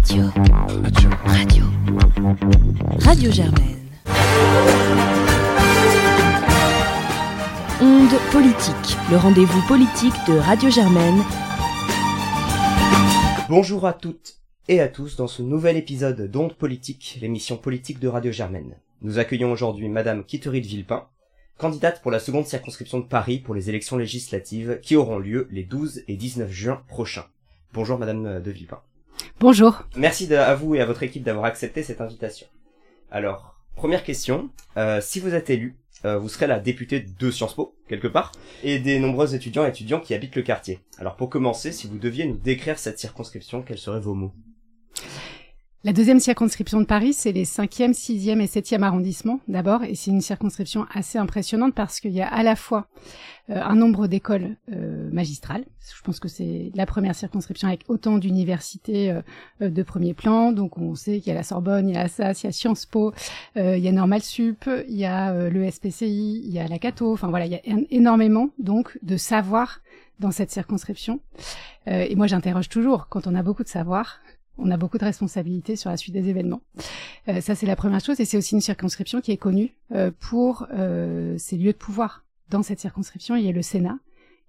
Radio. Radio. Radio. Radio Germaine. Onde politique, le rendez-vous politique de Radio Germaine. Bonjour à toutes et à tous dans ce nouvel épisode d'Onde politique, l'émission politique de Radio Germaine. Nous accueillons aujourd'hui Madame Kittery de Villepin, candidate pour la seconde circonscription de Paris pour les élections législatives qui auront lieu les 12 et 19 juin prochains. Bonjour Madame de Villepin. Bonjour. Merci à vous et à votre équipe d'avoir accepté cette invitation. Alors, première question, euh, si vous êtes élu, euh, vous serez la députée de Sciences Po, quelque part, et des nombreux étudiants et étudiants qui habitent le quartier. Alors pour commencer, si vous deviez nous décrire cette circonscription, quels seraient vos mots? La deuxième circonscription de Paris, c'est les 5e, 6e et 7e arrondissements d'abord, et c'est une circonscription assez impressionnante parce qu'il y a à la fois euh, un nombre d'écoles euh, magistrales, je pense que c'est la première circonscription avec autant d'universités euh, de premier plan, donc on sait qu'il y a la Sorbonne, il y a la SAS, il y a Sciences Po, il y a Normal Sup, il y a le SPCI, il y a la Cato, enfin voilà, il y a énormément donc de savoir dans cette circonscription. et moi j'interroge toujours, quand on a beaucoup de savoir, on a beaucoup de responsabilités sur la suite des événements. Euh, ça, c'est la première chose, et c'est aussi une circonscription qui est connue euh, pour euh, ses lieux de pouvoir. Dans cette circonscription, il y a le Sénat,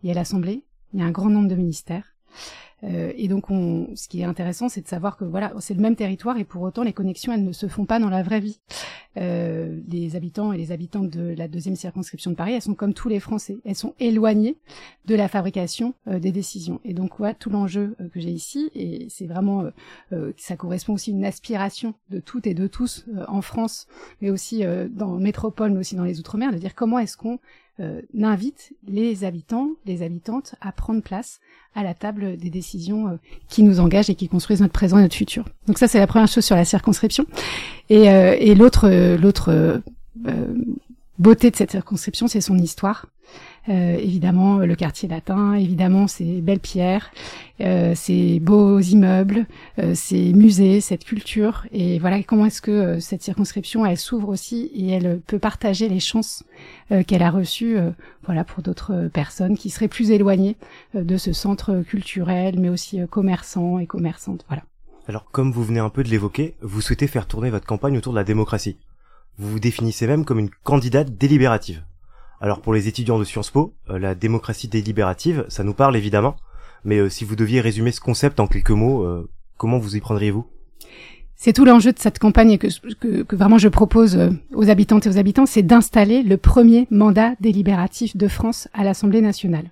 il y a l'Assemblée, il y a un grand nombre de ministères. Et donc, on, ce qui est intéressant, c'est de savoir que voilà, c'est le même territoire et pour autant, les connexions, elles ne se font pas dans la vraie vie. Euh, les habitants et les habitantes de la deuxième circonscription de Paris, elles sont comme tous les Français, elles sont éloignées de la fabrication euh, des décisions. Et donc, ouais, tout l'enjeu euh, que j'ai ici, et c'est vraiment, euh, ça correspond aussi à une aspiration de toutes et de tous en France, mais aussi dans métropole, mais aussi dans les outre-mer, de dire comment est-ce qu'on euh, invite les habitants, les habitantes à prendre place à la table des décisions euh, qui nous engagent et qui construisent notre présent et notre futur. Donc ça, c'est la première chose sur la circonscription. Et, euh, et l'autre, l'autre beauté de cette circonscription, c'est son histoire. Euh, évidemment, le quartier latin, évidemment, ces belles pierres, euh, ces beaux immeubles, euh, ces musées, cette culture. Et voilà, comment est-ce que cette circonscription, elle s'ouvre aussi et elle peut partager les chances qu'elle a reçues, voilà, pour d'autres personnes qui seraient plus éloignées de ce centre culturel, mais aussi commerçant et commerçante. Voilà. Alors, comme vous venez un peu de l'évoquer, vous souhaitez faire tourner votre campagne autour de la démocratie. Vous vous définissez même comme une candidate délibérative. Alors pour les étudiants de Sciences Po, euh, la démocratie délibérative, ça nous parle évidemment, mais euh, si vous deviez résumer ce concept en quelques mots, euh, comment vous y prendriez-vous? C'est tout l'enjeu de cette campagne que, que, que, vraiment je propose aux habitantes et aux habitants, c'est d'installer le premier mandat délibératif de France à l'Assemblée nationale.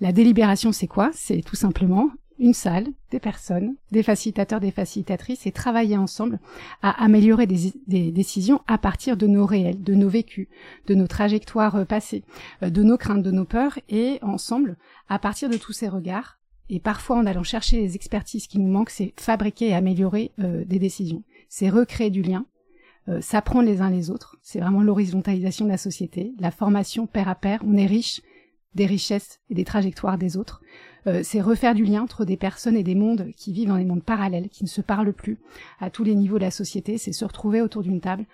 La délibération, c'est quoi? C'est tout simplement une salle, des personnes, des facilitateurs, des facilitatrices et travailler ensemble à améliorer des, décisions à partir de nos réels, de nos vécus, de nos trajectoires euh, passées, euh, de nos craintes, de nos peurs et ensemble, à partir de tous ces regards, et parfois en allant chercher les expertises qui nous manquent, c'est fabriquer et améliorer euh, des décisions. C'est recréer du lien, s'apprendre les uns les autres. C'est vraiment l'horizontalisation de la société, la formation pair à pair. On est riche des richesses et des trajectoires des autres. Euh, c'est refaire du lien entre des personnes et des mondes qui vivent dans des mondes parallèles, qui ne se parlent plus à tous les niveaux de la société. C'est se retrouver autour d'une table,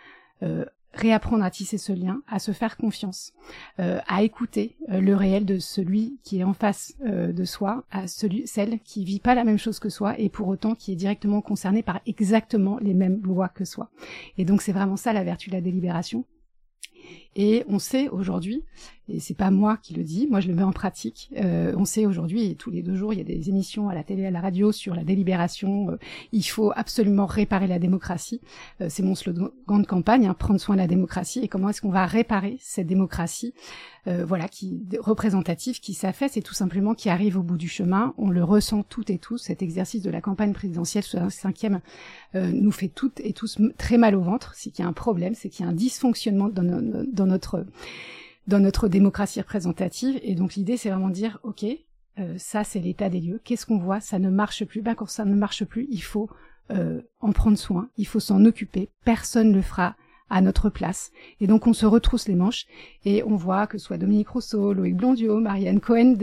euh, réapprendre à tisser ce lien, à se faire confiance, euh, à écouter le réel de celui qui est en face de soi, à celui, celle qui vit pas la même chose que soi et pour autant qui est directement concernée par exactement les mêmes lois que soi. Et donc c'est vraiment ça la vertu de la délibération. Et on sait aujourd'hui, et c'est pas moi qui le dis, moi je le mets en pratique. Euh, on sait aujourd'hui, et tous les deux jours, il y a des émissions à la télé, à la radio sur la délibération. Euh, il faut absolument réparer la démocratie. Euh, c'est mon slogan de campagne, hein, prendre soin de la démocratie. Et comment est-ce qu'on va réparer cette démocratie, euh, voilà, qui représentative, qui s'affaisse et tout simplement qui arrive au bout du chemin. On le ressent toutes et tous. Cet exercice de la campagne présidentielle sur un cinquième nous fait toutes et tous très mal au ventre. C'est qu'il y a un problème, c'est qu'il y a un dysfonctionnement dans, dans notre dans notre démocratie représentative. Et donc l'idée, c'est vraiment de dire, ok, euh, ça c'est l'état des lieux. Qu'est-ce qu'on voit? Ça ne marche plus. Ben quand ça ne marche plus, il faut euh, en prendre soin. Il faut s'en occuper. Personne ne le fera à notre place. Et donc on se retrousse les manches et on voit que soit Dominique Rousseau, Loïc Blondiot, Marianne Cohen,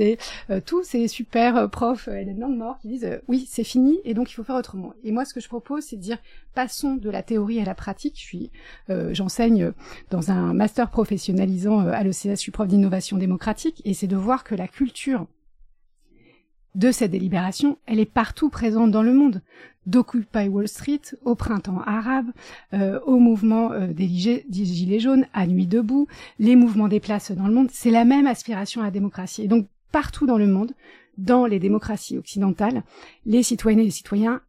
euh, tous ces super euh, profs euh, Hélène Langmort qui disent oui c'est fini et donc il faut faire autrement. Et moi ce que je propose c'est de dire passons de la théorie à la pratique. Je j'enseigne dans un master professionnalisant à l'ECS, je suis prof d'innovation démocratique et c'est de voir que la culture de cette délibération, elle est partout présente dans le monde. D'Occupy Wall Street, au printemps arabe, euh, au mouvement euh, des, gilets, jaunes, à Nuit debout, les mouvements des places dans le monde, c'est la même aspiration à la démocratie. Et donc, partout dans le monde, dans les démocraties occidentales, les citoyennes et les citoyens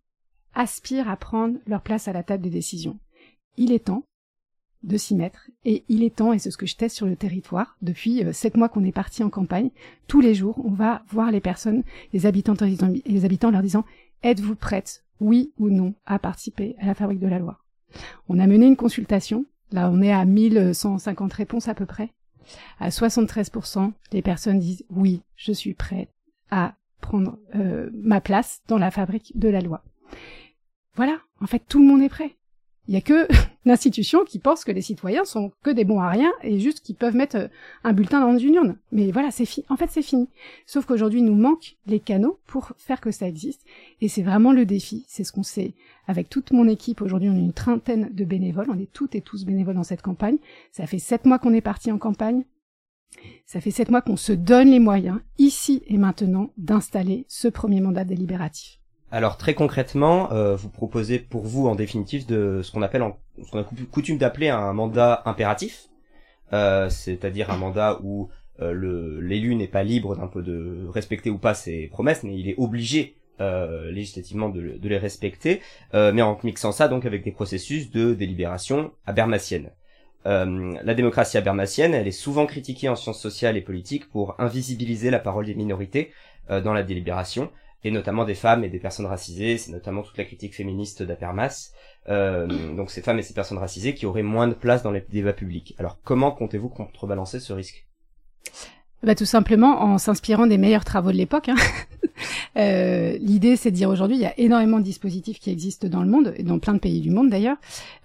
aspirent à prendre leur place à la table des décisions. Il est temps de s'y mettre. Et il est temps, et c'est ce que je teste sur le territoire, depuis euh, sept mois qu'on est parti en campagne, tous les jours, on va voir les personnes, les habitants les habitants leur disant, êtes-vous prêtes, oui ou non, à participer à la fabrique de la loi On a mené une consultation, là on est à 1150 réponses à peu près. À 73%, les personnes disent, oui, je suis prête à prendre euh, ma place dans la fabrique de la loi. Voilà, en fait, tout le monde est prêt. Il y a que l'institution qui pense que les citoyens sont que des bons à rien et juste qu'ils peuvent mettre euh, un bulletin dans une urne. Mais voilà, c'est fini. En fait, c'est fini. Sauf qu'aujourd'hui, nous manque les canaux pour faire que ça existe. Et c'est vraiment le défi. C'est ce qu'on sait avec toute mon équipe. Aujourd'hui, on est une trentaine de bénévoles. On est toutes et tous bénévoles dans cette campagne. Ça fait sept mois qu'on est parti en campagne. Ça fait sept mois qu'on se donne les moyens, ici et maintenant, d'installer ce premier mandat délibératif. Alors très concrètement, euh, vous proposez pour vous en définitive de ce qu'on appelle, en, ce qu'on a coutume d'appeler un mandat impératif, euh, c'est-à-dire un mandat où euh, l'élu n'est pas libre d'un peu de respecter ou pas ses promesses, mais il est obligé législativement de, de, les respecter, mais en mixant ça donc avec des processus de délibération abermacienne. la démocratie abermacienne, elle est souvent critiquée en sciences sociales et politiques pour invisibiliser la parole des minorités dans la délibération, et notamment des femmes et des personnes racisées. C'est notamment toute la critique féministe d'Apermas. Euh, donc ces femmes et ces personnes racisées qui auraient moins de place dans les débats publics. Alors comment comptez-vous contrebalancer ce risque? Bah, Tout simplement en s'inspirant des meilleurs travaux de l'époque. Hein. euh, L'idée, c'est de dire aujourd'hui, il y a énormément de dispositifs qui existent dans le monde, et dans plein de pays du monde d'ailleurs.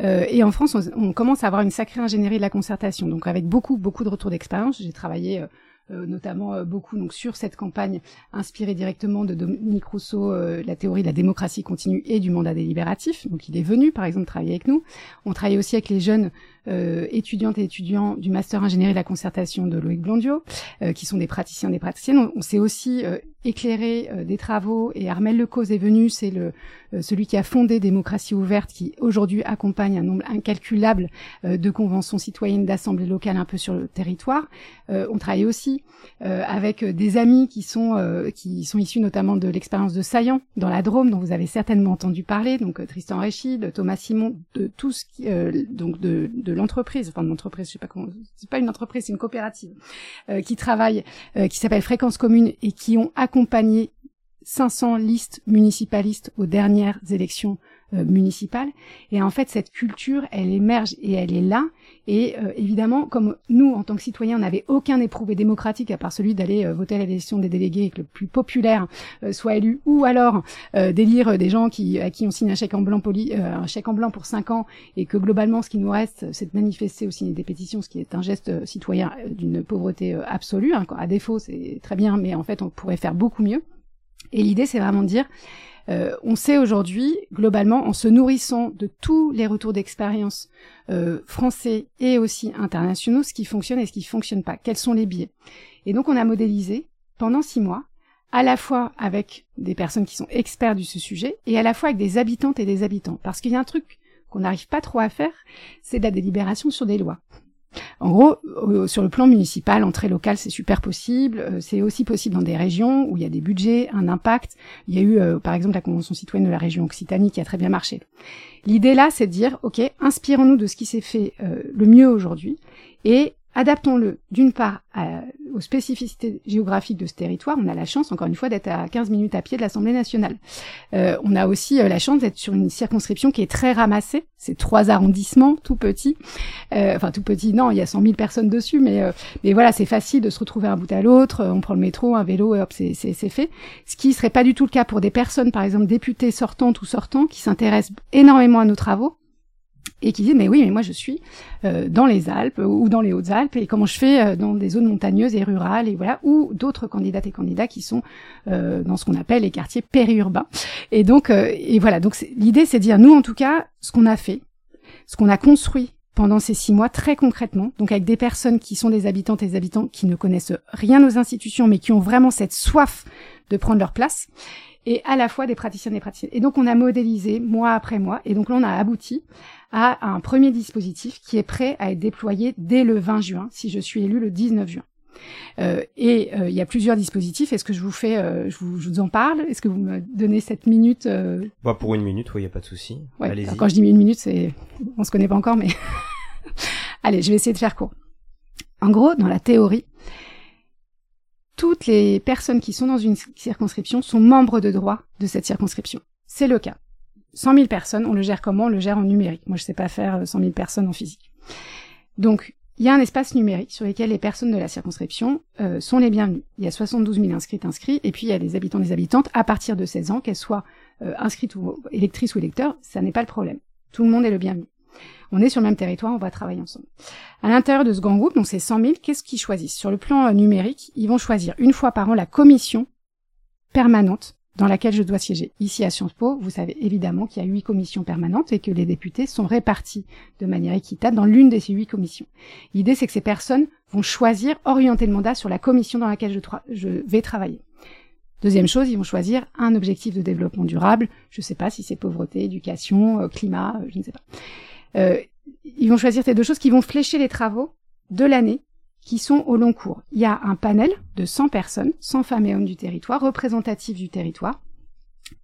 Euh, et en France, on, on, commence à avoir une sacrée ingénierie de la concertation. Donc avec beaucoup, beaucoup de retours d'expérience, j'ai travaillé euh, notamment euh, beaucoup donc sur cette campagne inspirée directement de Dominique Rousseau, euh, la théorie de la démocratie continue et du mandat délibératif. Donc il est venu par exemple travailler avec nous. On travaille aussi avec les jeunes étudiantes et étudiants du master ingénierie de la concertation de Loïc Blondio, qui sont des praticiens, des praticiennes. On, s'est aussi éclairé des travaux et Armel Lecause est venu, c'est le celui qui a fondé Démocratie ouverte, qui aujourd'hui accompagne un nombre incalculable de conventions citoyennes, d'assemblées locales un peu sur le territoire. on travaille aussi euh, avec des amis qui sont euh, qui sont issus notamment de l'expérience de Saillant dans la Drôme, dont vous avez certainement entendu parler, donc euh, Tristan Réchid, Thomas Simon, de tout ce qui, donc de, de l'entreprise, enfin l'entreprise, je sais pas comment, c'est pas une entreprise, c'est une coopérative qui travaille, qui s'appelle Fréquence Commune et qui ont accompagné 500 listes municipalistes aux dernières élections euh, municipale. Et en fait, cette culture, elle émerge et elle est là. Et euh, évidemment, comme nous, en tant que citoyens, on n'avait aucun éprouvé démocratique à part celui d'aller euh, voter à l'élection des délégués et que le plus populaire soit élu, ou alors d'élire des gens qui à qui on signe un chèque en blanc poli, un chèque en blanc pour cinq ans, et que globalement, ce qui nous reste, c'est de manifester aussi des pétitions, ce qui est un geste citoyen d'une pauvreté absolue. Hein, à défaut, c'est très bien, mais en fait, on pourrait faire beaucoup mieux. Et l'idée, c'est vraiment de dire euh, on sait aujourd'hui, globalement, en se nourrissant de tous les retours d'expérience euh, français et aussi internationaux, ce qui fonctionne et ce qui fonctionne pas. Quels sont les biais? Et donc, on a modélisé pendant six mois, à la fois avec des personnes qui sont experts de ce sujet et à la fois avec des habitantes et des habitants. Parce qu'il y a un truc qu'on n'arrive pas trop à faire, c'est la délibération sur des lois. En gros, sur le plan municipal, entrée locale, c'est super possible. Euh, c'est aussi possible dans des régions où il y a des budgets, un impact. Il y a eu, euh, par exemple, la Convention citoyenne de la région Occitanie qui a très bien marché. L'idée là, c'est de dire, OK, inspirons-nous de ce qui s'est fait euh, le mieux aujourd'hui et adaptons-le d'une part aux spécificités géographiques de ce territoire. On a la chance, encore une fois, d'être à 15 minutes à pied de l'Assemblée nationale. Euh, on a aussi euh, la chance d'être sur une circonscription qui est très ramassée. C'est trois arrondissements, tout petits. Euh, enfin, tout petit, non, il y a 100 000 personnes dessus, mais, mais voilà, c'est facile de se retrouver un bout à l'autre. On prend le métro, un vélo, et hop, c'est fait. Ce qui serait pas du tout le cas pour des personnes, par exemple, députées sortantes ou sortants, qui s'intéressent énormément à nos travaux et qui disent mais oui mais moi je suis euh, dans les Alpes ou dans les Hautes-Alpes et comment je fais euh, dans des zones montagneuses et rurales et voilà ou d'autres candidates et candidats qui sont euh, dans ce qu'on appelle les quartiers périurbains et donc et voilà donc l'idée c'est de dire nous en tout cas ce qu'on a fait ce qu'on a construit pendant ces six mois très concrètement, donc avec des personnes qui sont des habitantes et des habitants qui ne connaissent rien aux institutions, mais qui ont vraiment cette soif de prendre leur place, et à la fois des praticiens et des praticiennes. Et donc on a modélisé mois après mois, et donc là on a abouti à un premier dispositif qui est prêt à être déployé dès le 20 juin, si je suis élu le 19 juin. Euh, et euh, il y a plusieurs dispositifs. Est-ce que je vous fais, euh, je, vous, je, vous, en parle? Est-ce que vous me donnez cette minute euh... bah, Pour une minute, oui, il n'y a pas de souci. Ouais, quand je dis une minute, c'est, on se connaît pas encore, mais allez, je vais essayer de faire court. En gros, dans la théorie, toutes les personnes qui sont dans une circonscription sont membres de droit de cette circonscription. C'est le cas. 100 000 personnes, on le gère comment? On le gère en numérique. Moi, je sais pas faire 100 000 personnes en physique. Donc, il y a un espace numérique sur lequel les personnes de la circonscription euh, sont les bienvenues. Il y a 72 000 inscrites inscrits, et puis il y a des habitants des habitantes à partir de 16 ans, qu'elles soient euh, inscrites ou électrices ou électeurs, ça n'est pas le problème. Tout le monde est le bienvenu. On est sur le même territoire, on va travailler ensemble. À l'intérieur de ce grand groupe, donc c'est 100 000, qu'est-ce qu'ils choisissent? Sur le plan euh, numérique, ils vont choisir une fois par an la commission permanente dans laquelle je dois siéger. Ici à Sciences Po, vous savez évidemment qu'il y a huit commissions permanentes et que les députés sont répartis de manière équitable dans l'une de ces huit commissions. L'idée, c'est que ces personnes vont choisir, orienter le mandat sur la commission dans laquelle je, vais travailler. Deuxième chose, ils vont choisir un objectif de développement durable. Je ne sais pas si c'est pauvreté, éducation, euh, climat, euh, je ne sais pas. Euh, ils vont choisir ces deux choses qui vont flécher les travaux de l'année qui sont au long cours. Il y a un panel de 100 personnes, 100 femmes et hommes du territoire, représentatifs du territoire,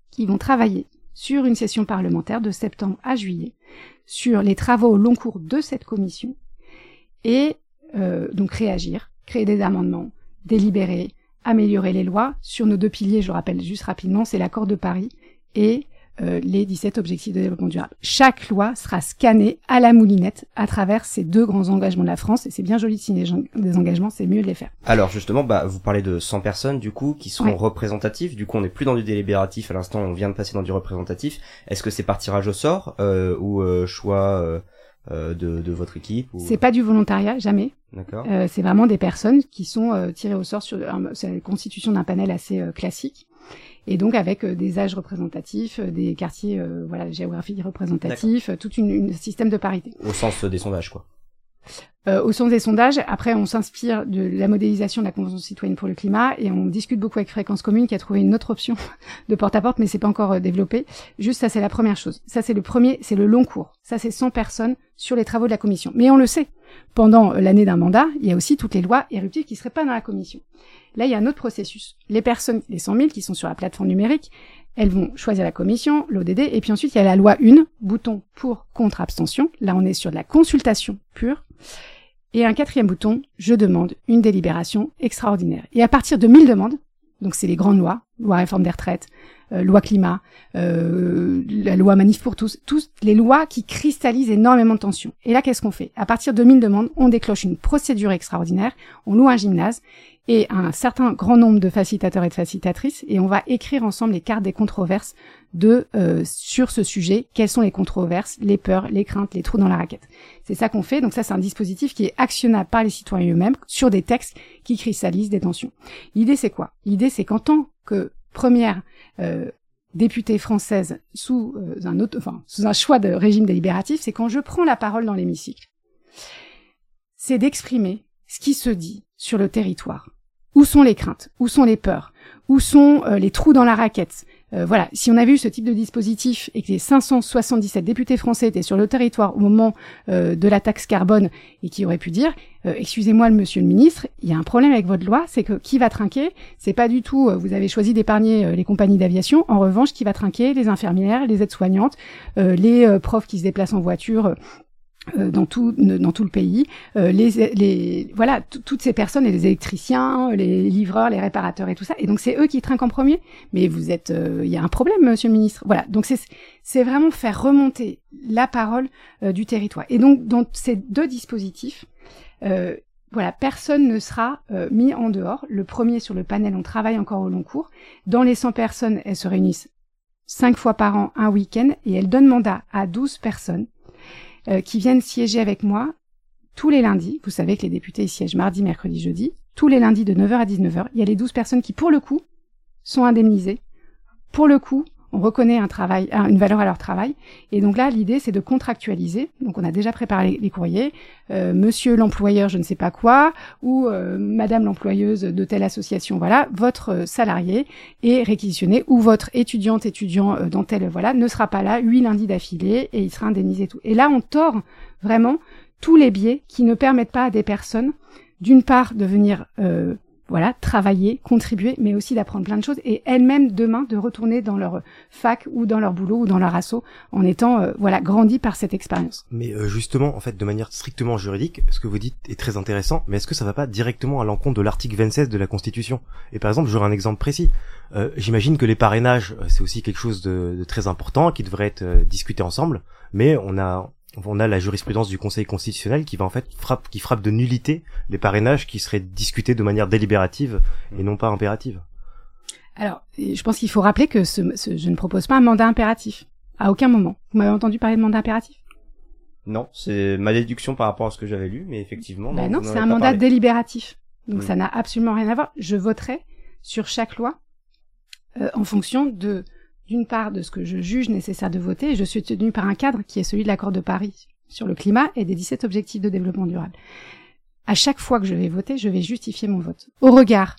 qui vont travailler sur une session parlementaire de septembre à juillet, sur les travaux au long cours de cette commission, et euh, donc réagir, créer des amendements, délibérer, améliorer les lois sur nos deux piliers, je le rappelle juste rapidement, c'est l'accord de Paris et euh, les 17 objectifs de développement durable. Chaque loi sera scannée à la moulinette à travers ces deux grands engagements de la France, et c'est bien joli de signer des engagements, c'est mieux de les faire. Alors justement, bah, vous parlez de 100 personnes du coup qui sont représentatives, du coup on n'est plus dans du délibératif, à l'instant on vient de passer dans du représentatif. Est-ce que c'est par tirage au sort euh, ou euh, choix euh, de, de, votre équipe ou... C'est pas du volontariat, jamais. D'accord. Euh, c'est vraiment des personnes qui sont tirées au sort sur c'est la constitution d'un panel assez classique et donc avec euh, des âges représentatifs, euh, des quartiers, euh, voilà, géographiques représentatifs, tout un système de parité. Au sens des sondages, quoi. Euh, au sens des sondages, après on s'inspire de la modélisation de la Convention citoyenne pour le climat et on discute beaucoup avec Fréquence Commune qui a trouvé une autre option de porte-à-porte, mais c'est pas encore développé. Juste ça c'est la première chose. Ça c'est le premier, c'est le long cours. Ça c'est 100 personnes sur les travaux de la commission. Mais on le sait, pendant l'année d'un mandat, il y a aussi toutes les lois éruptives qui seraient pas dans la commission. Là, il y a un autre processus. Les personnes, les 100 000 qui sont sur la plateforme numérique, elles vont choisir la commission, l'ODD, et puis ensuite il y a la loi 1, bouton pour, contre, abstention. Là, on est sur de la consultation pure. Et un quatrième bouton, je demande une délibération extraordinaire. Et à partir de 1000 demandes, donc c'est les grandes lois, loi réforme des retraites, euh, loi climat, euh, la loi manif pour tous, toutes les lois qui cristallisent énormément de tensions. Et là, qu'est-ce qu'on fait? À partir de 1000 demandes, on déclenche une procédure extraordinaire, on loue un gymnase et un certain grand nombre de facilitateurs et de facilitatrices, et on va écrire ensemble les cartes des controverses de euh, sur ce sujet, quelles sont les controverses, les peurs, les craintes, les trous dans la raquette? C'est ça qu'on fait. Donc ça, c'est un dispositif qui est actionnable par les citoyens eux-mêmes sur des textes qui cristallisent des tensions. L'idée, c'est quoi? L'idée, c'est qu'en tant que première euh, députée française sous euh, un autre, enfin sous un choix de régime délibératif, c'est quand je prends la parole dans l'hémicycle, c'est d'exprimer ce qui se dit sur le territoire. Où sont les craintes? Où sont les peurs? Où sont euh, les trous dans la raquette? Euh, Voilà, si on avait eu ce type de dispositif et que les 577 députés français étaient sur le territoire au moment euh, de la taxe carbone et qui auraient pu dire excusez-moi monsieur le ministre, il y a un problème avec votre loi, c'est que qui va trinquer? C'est pas du tout vous avez choisi d'épargner les compagnies d'aviation, en revanche qui va trinquer? Les infirmières, les aides-soignantes, les profs qui se déplacent en voiture euh, dans tout dans tout le pays. Euh, les, les voilà toutes ces personnes les électriciens les livreurs les réparateurs et tout ça. Et donc c'est eux qui trinquent en premier. Mais vous êtes euh, il y a un problème monsieur le ministre. Voilà. Donc c'est c'est vraiment faire remonter la parole du territoire. Et donc dans ces deux dispositifs voilà, personne ne sera mis en dehors. Le premier sur le panel, on travaille encore au long cours. Dans les 100 personnes, elles se réunissent cinq fois par an, un week-end, et elles donnent mandat à 12 personnes euh, qui viennent siéger avec moi tous les lundis. Vous savez que les députés siègent mardi, mercredi, jeudi. Tous les lundis de 9h à 19h, il y a les 12 personnes qui, pour le coup, sont indemnisées. Pour le coup, on reconnaît un travail, une valeur à leur travail. Et donc là, l'idée, c'est de contractualiser. Donc on a déjà préparé les, courriers. Euh, monsieur l'employeur, je ne sais pas quoi, ou euh, Madame l'employeuse de telle association, voilà, votre salarié est réquisitionné, ou votre étudiante, étudiant euh, dans telle, voilà, ne sera pas là huit lundis d'affilée et il sera indemnisé tout. Et là, on tord vraiment tous les biais qui ne permettent pas à des personnes, d'une part, de venir euh, voilà, travailler, contribuer, mais aussi d'apprendre plein de choses et elles-mêmes demain de retourner dans leur fac ou dans leur boulot ou dans leur assaut en étant euh, voilà grandi par cette expérience. Mais euh, justement, en fait, de manière strictement juridique, ce que vous dites est très intéressant, mais est-ce que ça va pas directement à l'encontre de l'article 26 de la Constitution? Et par exemple, j'aurais un exemple précis. Euh, J'imagine que les parrainages, c'est aussi quelque chose de, de, très important qui devrait être discuté ensemble, mais on a on a la jurisprudence du Conseil constitutionnel qui va en fait frappe, qui frappe de nullité les parrainages qui seraient discutés de manière délibérative et non pas impérative. Alors, je pense qu'il faut rappeler que ce, je ne propose pas un mandat impératif à aucun moment. Vous m'avez entendu parler de mandat impératif? Non, c'est ma déduction par rapport à ce que j'avais lu, mais effectivement. Ben non, c'est un mandat délibératif. Donc ça n'a absolument rien à voir. Je voterai sur chaque loi euh, en fonction de d'une part de ce que je juge nécessaire de voter, je suis tenu par un cadre qui est celui de l'accord de Paris sur le climat et des 17 objectifs de développement durable. À chaque fois que je vais voter, je vais justifier mon vote au regard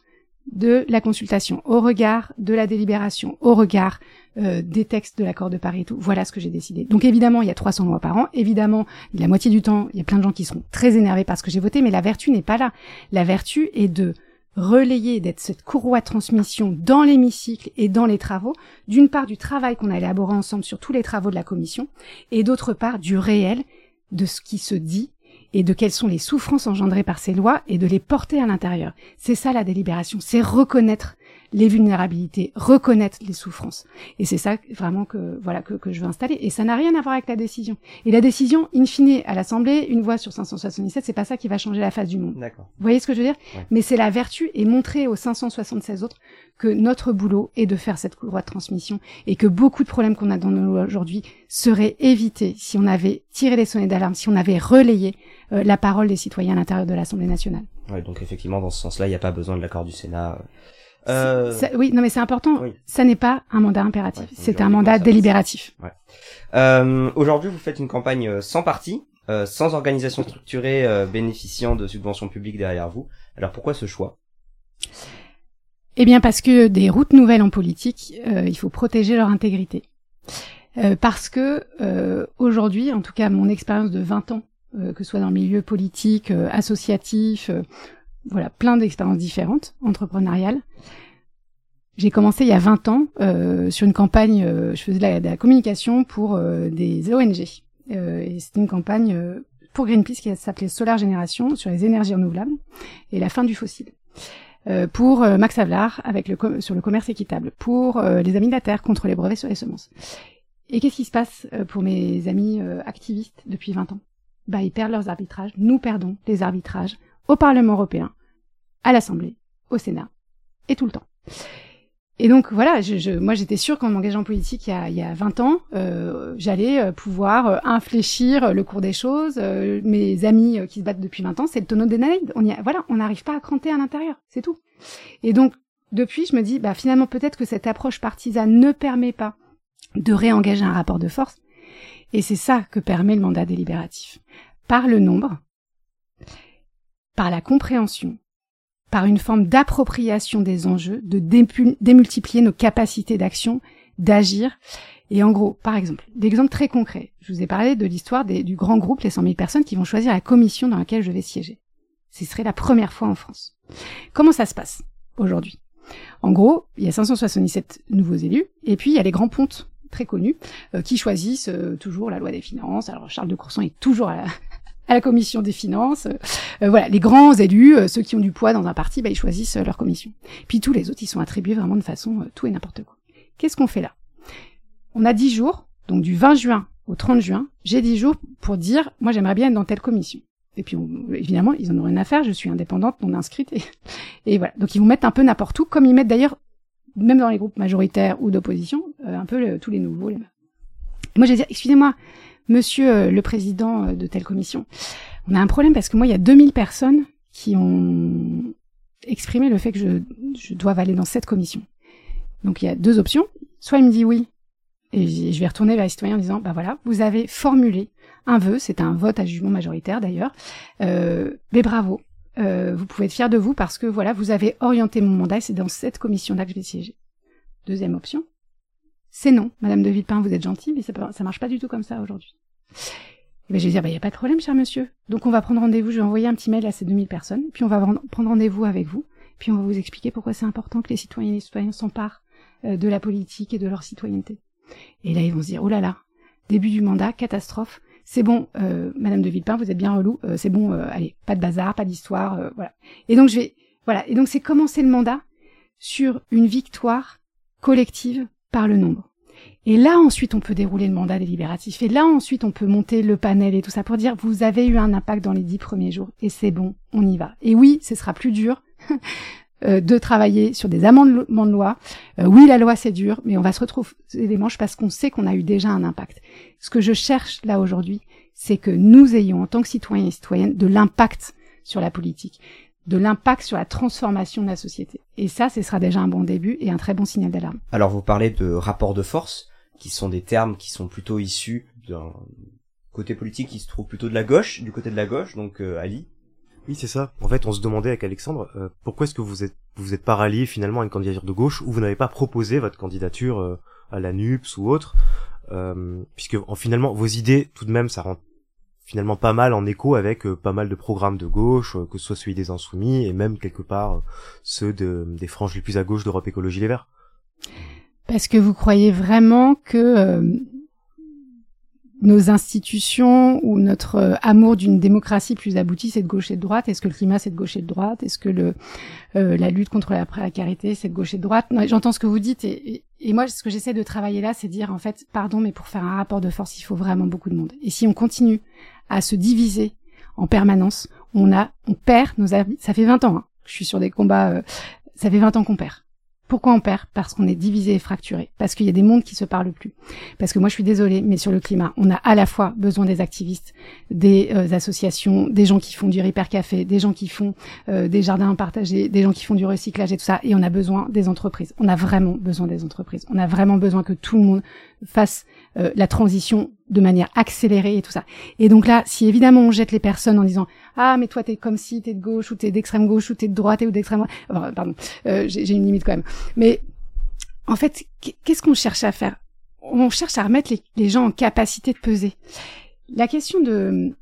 de la consultation, au regard de la délibération, au regard euh, des textes de l'accord de Paris et tout. Voilà ce que j'ai décidé. Donc évidemment, il y a 300 lois par an. Évidemment, la moitié du temps, il y a plein de gens qui seront très énervés parce que j'ai voté, mais la vertu n'est pas là. La vertu est de relayer, d'être cette courroie de transmission dans l'hémicycle et dans les travaux, d'une part du travail qu'on a élaboré ensemble sur tous les travaux de la commission, et d'autre part du réel, de ce qui se dit, et de quelles sont les souffrances engendrées par ces lois, et de les porter à l'intérieur. C'est ça la délibération, c'est reconnaître les vulnérabilités, reconnaître les souffrances. Et c'est ça vraiment que voilà que, que je veux installer. Et ça n'a rien à voir avec la décision. Et la décision, in fine, à l'Assemblée, une voix sur 577, c'est pas ça qui va changer la face du monde. D'accord. Vous voyez ce que je veux dire? Mais c'est la vertu et montrer aux 576 autres que notre boulot est de faire cette courroie de transmission et que beaucoup de problèmes qu'on a dans nos lois aujourd'hui seraient évités si on avait tiré les sonnettes d'alarme, si on avait relayé euh, la parole des citoyens à l'intérieur de l'Assemblée nationale. Ouais, donc effectivement, dans ce sens-là, il n'y a pas besoin de l'accord du Sénat. Euh, euh, oui, non, mais c'est important. Ça n'est pas un mandat impératif. c'est un mandat délibératif. Ouais. Euh, Aujourd'hui, vous faites une campagne euh, sans parti, euh, sans organisation structurée euh, bénéficiant de subventions publiques derrière vous. Alors pourquoi ce choix? Eh bien, parce que des routes nouvelles en politique, il faut protéger leur intégrité. parce que aujourd'hui, en tout cas, mon expérience de 20 ans, que ce soit dans le milieu politique, associatif, voilà, plein d'expériences différentes, entrepreneuriales. J'ai commencé il y a 20 ans euh, sur une campagne, euh, je faisais de la, communication pour euh, des ONG. Euh, et c'était une campagne pour Greenpeace qui s'appelait Solar Génération sur les énergies renouvelables et la fin du fossile. pour Max Havelaar avec le sur le commerce équitable, pour les Amis de la Terre contre les brevets sur les semences. Et qu'est-ce qui se passe pour mes amis activistes depuis 20 ans? Bah ils perdent leurs arbitrages, nous perdons les arbitrages au Parlement européen, à l'Assemblée, au Sénat, et tout le temps. Et donc voilà, je, je, moi j'étais sûre qu'en m'engageant politique il y a, il y a 20 ans, euh, j'allais euh, pouvoir euh, infléchir le cours des choses. Euh, mes amis qui se battent depuis 20 ans, c'est le tonneau des On y voilà, on n'arrive pas à cranter à l'intérieur, c'est tout. Et donc depuis, je me dis, bah finalement peut-être que cette approche partisane ne permet pas de réengager un rapport de force. Et c'est ça que permet le mandat délibératif. Par le nombre, par la compréhension, par une forme d'appropriation des enjeux, de démultiplier nos capacités d'action, d'agir. Et en gros, par exemple, d'exemples très concrets, je vous ai parlé de l'histoire du grand groupe, les 100 000 personnes qui vont choisir la commission dans laquelle je vais siéger. Ce serait la première fois en France. Comment ça se passe aujourd'hui? En gros, il y a 577 nouveaux élus, et puis il y a les grands pontes très connus, euh, qui choisissent euh, toujours la loi des finances. Alors Charles de Courson est toujours à la, à la commission des finances. Euh, voilà, les grands élus, euh, ceux qui ont du poids dans un parti, bah, ils choisissent euh, leur commission. Puis tous les autres, ils sont attribués vraiment de façon tout et n'importe quoi. Qu'est-ce qu'on fait là? On a dix jours, donc du 20 juin au 30 juin, j'ai dix jours pour dire, moi j'aimerais bien être dans telle commission. Et puis évidemment, ils en ont rien à faire, je suis indépendante, non inscrite, et, voilà. Donc ils vont mettre un peu n'importe où, comme ils mettent d'ailleurs, même dans les groupes majoritaires ou d'opposition, un peu tous les nouveaux. Les... moi j'ai dit, excusez-moi, Monsieur euh, le président euh, de telle commission, on a un problème parce que moi, il y a 2000 personnes qui ont exprimé le fait que je, je dois aller dans cette commission. Donc il y a deux options. Soit il me dit oui, et je vais retourner vers les citoyens en disant, bah voilà, vous avez formulé un vœu, c'est un vote à jugement majoritaire d'ailleurs, euh, mais bravo, vous pouvez être fiers de vous parce que voilà, vous avez orienté mon mandat et c'est dans cette commission-là que je vais siéger. Deuxième option, c'est non. Madame de Villepin, vous êtes gentille, mais ça, ça marche pas du tout comme ça aujourd'hui. Et ben, je vais dire, il bah, n'y a pas de problème, cher monsieur. Donc on va prendre rendez-vous, je vais envoyer un petit mail à ces 2000 personnes, puis on va prendre rendez-vous avec vous, puis on va vous expliquer pourquoi c'est important que les citoyens et les citoyens s'emparent euh, de la politique et de leur citoyenneté. Et là, ils vont se dire, oh là là, début du mandat, catastrophe, c'est bon, euh, Madame de Villepin, vous êtes bien relou, euh, c'est bon, euh, allez, pas de bazar, pas d'histoire, euh, voilà. Et donc je vais, voilà, et donc c'est commencer le mandat sur une victoire collective par le nombre. Et là ensuite on peut dérouler le mandat délibératif. Et là ensuite on peut monter le panel et tout ça pour dire vous avez eu un impact dans les dix premiers jours et c'est bon, on y va. Et oui, ce sera plus dur. Euh, de travailler sur des amendements de loi. Euh, oui, la loi c'est dur, mais on va se retrouver les manches parce qu'on sait qu'on a eu déjà un impact. Ce que je cherche là aujourd'hui, c'est que nous ayons en tant que citoyens et citoyennes de l'impact sur la politique, de l'impact sur la transformation de la société. Et ça, ce sera déjà un bon début et un très bon signal d'alarme. Alors vous parlez de rapports de force, qui sont des termes qui sont plutôt issus d'un côté politique qui se trouve plutôt de la gauche, du côté de la gauche, donc euh, Ali, oui, c'est ça. En fait, on se demandait avec Alexandre euh, pourquoi est-ce que vous êtes vous êtes pas rallié finalement à une candidature de gauche ou vous n'avez pas proposé votre candidature euh, à la NUPS ou autre, euh, puisque en finalement vos idées tout de même ça rend finalement pas mal en écho avec pas mal de programmes de gauche, que ce soit celui des Insoumis et même quelque part ceux de, des franges les plus à gauche d'Europe Écologie Les Verts. Parce que vous croyez vraiment que nos institutions ou notre euh, amour d'une démocratie plus aboutie, c'est de gauche et de droite Est-ce que le climat, c'est de gauche et de droite? Est-ce que le, euh, la lutte contre la précarité, c'est de gauche et de droite? J'entends ce que vous dites et, et, moi, ce que j'essaie de travailler là, c'est dire en fait, pardon, mais pour faire un rapport de force, il faut vraiment beaucoup de monde. Et si on continue à se diviser en permanence, on a, on perd nos Ça fait 20 ans. Hein. Je suis sur des combats. Euh, ça fait 20 ans qu'on perd. Pourquoi on perd? Parce qu'on est divisé et fracturé. Parce qu'il y a des mondes qui se parlent plus. Parce que moi, je suis désolée, mais sur le climat, on a à la fois besoin des activistes, des euh, associations, des gens qui font du repair café, des gens qui font euh, des jardins partagés, des gens qui font du recyclage et tout ça. Et on a besoin des entreprises. On a vraiment besoin des entreprises. On a vraiment besoin que tout le monde fasse euh, la transition de manière accélérée et tout ça. Et donc là, si évidemment on jette les personnes en disant ah mais toi t'es comme si t'es de gauche ou t'es d'extrême gauche ou t'es de droite ou d'extrême droite, pardon, euh, j'ai une limite quand même. Mais en fait, qu'est-ce qu'on cherche à faire? On cherche à remettre les, les gens en capacité de peser. La question de,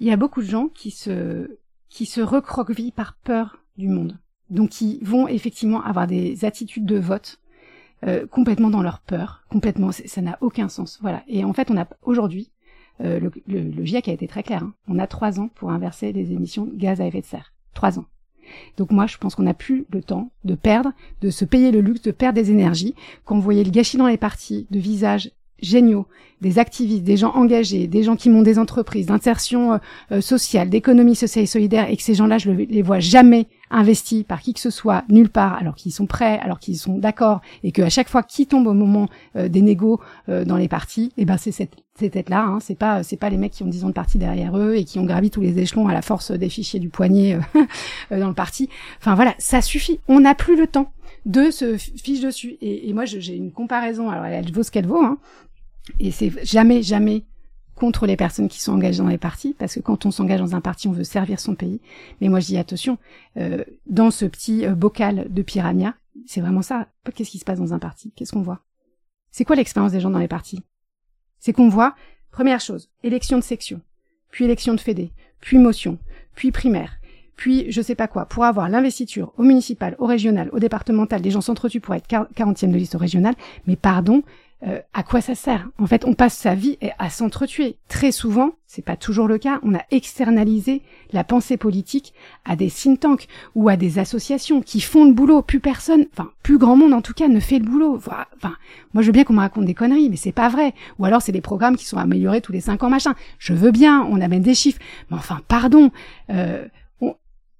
il y a beaucoup de gens qui se qui se recroquevillent par peur du monde, donc qui vont effectivement avoir des attitudes de vote euh, complètement dans leur peur, complètement, ça n'a aucun sens. Voilà. Et en fait, on a aujourd'hui, euh, le, le, GIEC a été très clair, hein. on a trois ans pour inverser les émissions de gaz à effet de serre. Trois ans. Donc moi, je pense qu'on n'a plus le temps de perdre, de se payer le luxe de perdre des énergies. Quand vous voyez le gâchis dans les parties de visages géniaux, des activistes, des gens engagés, des gens qui montent des entreprises d'insertion euh, euh, sociale, d'économie sociale et solidaire, et que ces gens-là, je ne les vois jamais investis par qui que ce soit, nulle part, alors qu'ils sont prêts, alors qu'ils sont d'accord, et qu'à chaque fois qu'ils tombent au moment euh, des négos dans les partis, et eh ben c'est cette, cette tête-là, hein, c'est pas c'est pas les mecs qui ont 10 ans de parti derrière eux et qui ont gravi tous les échelons à la force des fichiers du poignet dans le parti. Enfin voilà, ça suffit. On n'a plus le temps de se fiche dessus. Et, et moi, j'ai une comparaison. Alors, elle vaut ce qu'elle vaut. Hein, et c'est jamais, jamais contre les personnes qui sont engagées dans les partis, parce que quand on s'engage dans un parti, on veut servir son pays. Mais moi, je dis attention, euh, dans ce petit euh, bocal de piranha, c'est vraiment ça. Qu'est-ce qui se passe dans un parti? Qu'est-ce qu'on voit? C'est quoi l'expérience des gens dans les partis? C'est qu'on voit, première chose, élection de section, puis élection de fédé, puis motion, puis primaire, puis je sais pas quoi, pour avoir l'investiture au municipal, au régional, au départemental, des gens s'entretuent pour être 40e de liste au régional, mais pardon, euh, à quoi ça sert En fait, on passe sa vie à s'entretuer. Très souvent, c'est pas toujours le cas, on a externalisé la pensée politique à des think tanks ou à des associations qui font le boulot. Plus personne, enfin plus grand monde en tout cas, ne fait le boulot. Enfin, moi je veux bien qu'on me raconte des conneries, mais c'est pas vrai. Ou alors c'est des programmes qui sont améliorés tous les cinq ans, machin. Je veux bien, on amène des chiffres, mais enfin pardon. Euh,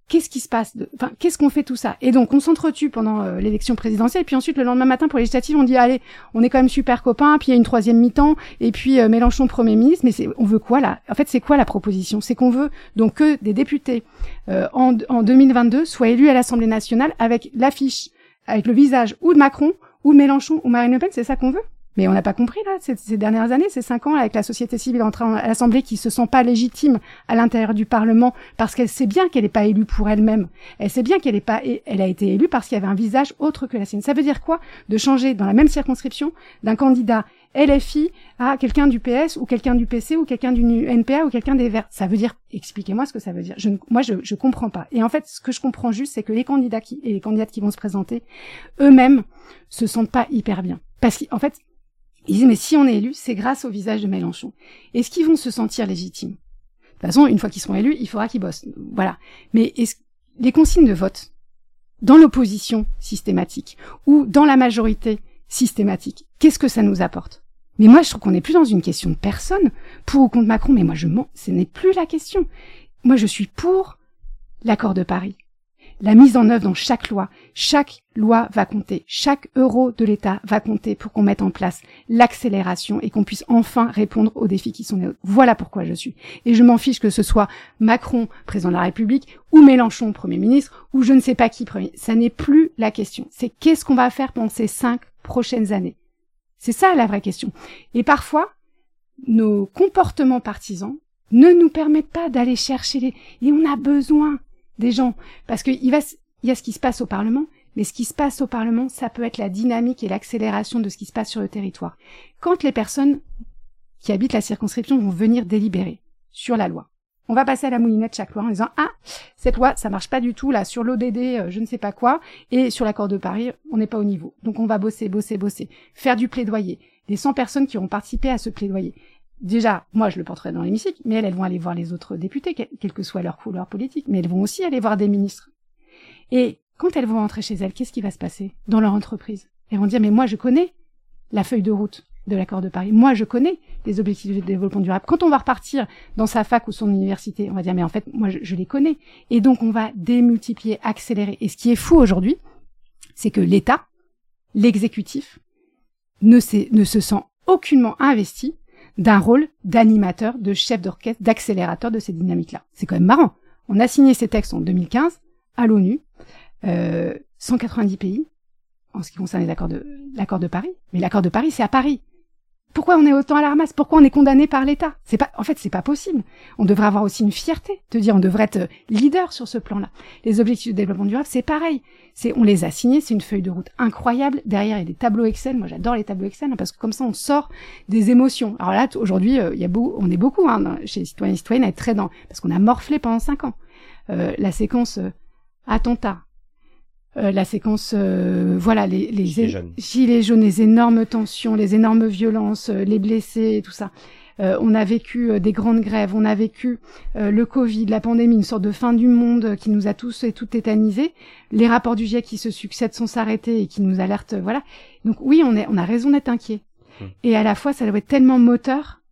qu'est-ce qui se passe Enfin, qu'est-ce qu'on fait tout ça? Et donc, on s'entretue pendant euh, l'élection présidentielle, puis ensuite, le lendemain matin, pour les législatives, on dit, allez, on est quand même super copains, puis il y a une troisième mi-temps, et puis euh, Mélenchon Premier ministre, mais on veut quoi là? En fait, c'est quoi la proposition? C'est qu'on veut donc que des députés euh, en, en 2022 soient élus à l'Assemblée nationale avec l'affiche, avec le visage ou de Macron, ou de Mélenchon, ou Marine Le Pen, c'est ça qu'on veut? Mais on n'a pas compris là ces, dernières années, ces cinq ans avec la société civile entrée à l'Assemblée qui se sent pas légitime à l'intérieur du Parlement parce qu'elle sait bien qu'elle n'est pas élue pour elle-même. Elle sait bien qu'elle est pas, elle a été élue parce qu'il y avait un visage autre que la sienne. Ça veut dire quoi De changer dans la même circonscription d'un candidat LFI à quelqu'un du PS ou quelqu'un du PC ou quelqu'un du NPA ou quelqu'un des Verts? Ça veut dire, expliquez-moi ce que ça veut dire. Je, moi, je, je comprends pas. Et en fait, ce que je comprends juste, c'est que les candidats qui, et les candidates qui vont se présenter, eux-mêmes, se sentent pas hyper bien. Parce qu'en fait, ils disent, mais si on est élu, c'est grâce au visage de Mélenchon. Est-ce qu'ils vont se sentir légitimes? De toute façon, une fois qu'ils seront élus, il faudra qu'ils bossent. Voilà. Mais est-ce, les consignes de vote, dans l'opposition systématique, ou dans la majorité systématique, qu'est-ce que ça nous apporte? Mais moi, je trouve qu'on n'est plus dans une question de personne, pour ou contre Macron, mais moi, je mens, ce n'est plus la question. Moi, je suis pour l'accord de Paris la mise en œuvre dans chaque loi. Chaque loi va compter. Chaque euro de l'État va compter pour qu'on mette en place l'accélération et qu'on puisse enfin répondre aux défis qui sont les. Voilà pourquoi je suis. Et je m'en fiche que ce soit Macron, président de la République, ou Mélenchon, premier ministre, ou je ne sais pas qui, premier. Ça n'est plus la question. C'est qu'est-ce qu'on va faire pendant ces cinq prochaines années? C'est ça la vraie question. Et parfois, nos comportements partisans ne nous permettent pas d'aller chercher les... Et on a besoin des gens. Parce qu'il va, il y a ce qui se passe au Parlement, mais ce qui se passe au Parlement, ça peut être la dynamique et l'accélération de ce qui se passe sur le territoire. Quand les personnes qui habitent la circonscription vont venir délibérer sur la loi, on va passer à la moulinette chaque loi en disant ah cette loi ça marche pas du tout là sur l'ODD euh, je ne sais pas quoi et sur l'accord de Paris on n'est pas au niveau donc on va bosser bosser bosser faire du plaidoyer les 100 personnes qui ont participé à ce plaidoyer déjà, moi, je le porterai dans l'hémicycle, mais elles, elles vont aller voir les autres députés, quelle que soit leur couleur politique, mais elles vont aussi aller voir des ministres. Et quand elles vont rentrer chez elles, qu'est-ce qui va se passer dans leur entreprise? Elles vont dire, mais moi, je connais la feuille de route de l'accord de Paris. Moi, je connais les objectifs de développement durable. Quand on va repartir dans sa fac ou son université, on va dire, mais en fait, moi, je, les connais. Et donc, on va démultiplier, accélérer. Et ce qui est fou aujourd'hui, c'est que l'État, l'exécutif, ne se sent aucunement investi d'un rôle d'animateur, de chef d'orchestre, d'accélérateur de ces dynamiques-là. C'est quand même marrant. On a signé ces textes en 2015 à l'ONU, euh, 190 pays en ce qui concerne l'accords de l'accord de Paris. Mais l'accord de Paris, c'est à Paris. Pourquoi on est autant à la ramasse Pourquoi on est condamné par l'État? C'est pas, en fait, c'est pas possible. On devrait avoir aussi une fierté de dire, on devrait être leader sur ce plan-là. Les objectifs de développement durable, c'est pareil. C'est, on les a signés, c'est une feuille de route incroyable. Derrière, il y a des tableaux Excel. Moi, j'adore les tableaux Excel hein, parce que comme ça, on sort des émotions. Alors là, aujourd'hui, euh, il y a beau, on est beaucoup hein, chez les citoyens et citoyennes à être très dans, parce qu'on a morflé pendant cinq ans. Euh, la séquence euh, attentat, euh, la séquence, euh, voilà, les, les gilets, jaunes. les énormes tensions, les énormes violences, euh, les blessés, tout ça. on a vécu des grandes grèves, on a vécu le Covid, la pandémie, une sorte de fin du monde qui nous a tous et toutes tétanisés. Les rapports du GIEC qui se succèdent sans s'arrêter et qui nous alertent, voilà. Donc oui, on, est, on a raison d'être inquiet. Hum. Et à la fois, ça doit être tellement moteur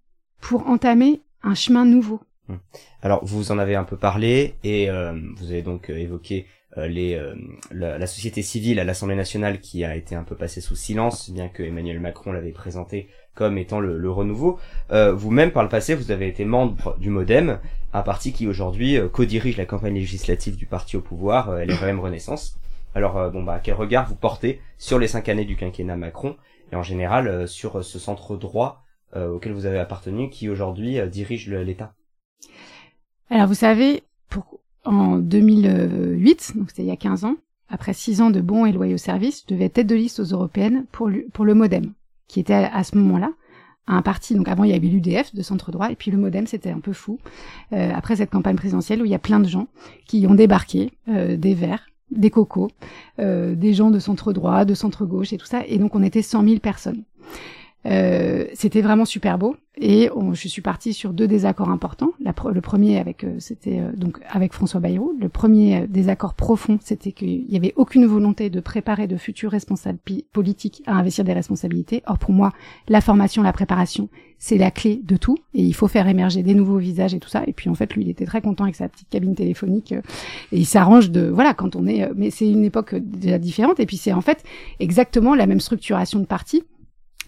pour entamer un chemin nouveau. Hum. Alors, vous en avez un peu parlé et vous avez donc évoqué euh, les, euh, la, société civile à l'Assemblée nationale qui a été un peu passée sous silence, bien que Emmanuel Macron l'avait présenté comme étant le, renouveau. Euh, Vous-même, par le passé, vous avez été membre du MoDem, un parti qui aujourd'hui euh, co-dirige la campagne législative du parti au pouvoir, euh, LREM Renaissance. Alors, bon bah, quel regard vous portez sur les cinq années du quinquennat Macron et en général sur ce centre droit auquel vous avez appartenu, qui aujourd'hui dirige l'État? Alors, vous savez, en 2008, donc c'était il y a 15 ans, après 6 ans de bons et loyaux services, je devais être tête de liste aux européennes pour, pour le MoDem, qui était à, ce moment-là un parti. Donc avant, il y avait l'UDF de centre droit, et puis le MoDem, c'était un peu fou. Euh, après cette campagne présidentielle où il y a plein de gens qui ont débarqué, euh, des Verts, des Cocos, euh, des gens de centre droit, de centre gauche et tout ça, et donc on était 100 000 personnes. Euh, c'était vraiment super beau et je suis partie sur deux désaccords importants. le premier avec euh, c'était euh, donc avec François Bayrou. Le premier désaccord profond, c'était qu'il y avait aucune volonté de préparer de futurs responsables politiques à investir des responsabilités. Or pour moi, la formation, la préparation, c'est la clé de tout et il faut faire émerger des nouveaux visages et tout ça. Et puis en fait, lui, il était très content avec sa petite cabine téléphonique et il s'arrange de voilà quand on est. Mais c'est une époque déjà différente et puis c'est en fait exactement la même structuration de parti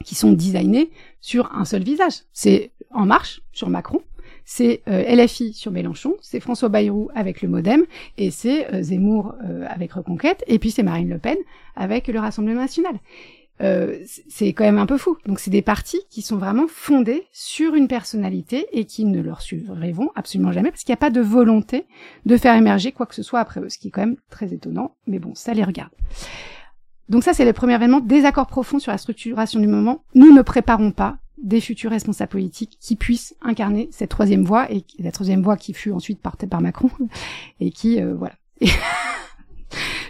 qui sont designés sur un seul visage. C'est En Marche sur Macron, c'est euh, LFI sur Mélenchon, c'est François Bayrou avec le Modem, et c'est euh, Zemmour euh, avec Reconquête, et puis c'est Marine Le Pen avec le Rassemblement national. c'est quand même un peu fou. Donc c'est des partis qui sont vraiment fondés sur une personnalité et qui ne leur suivront absolument jamais parce qu'il n'y a pas de volonté de faire émerger quoi que ce soit après eux, ce qui est quand même très étonnant, mais bon, ça les regarde. Donc ça, c'est le premier événement, désaccord profond sur la structuration du moment. Nous ne préparons pas des futurs responsables politiques qui puissent incarner cette troisième voie et la troisième voie qui fut ensuite portée par Macron et qui euh, voilà.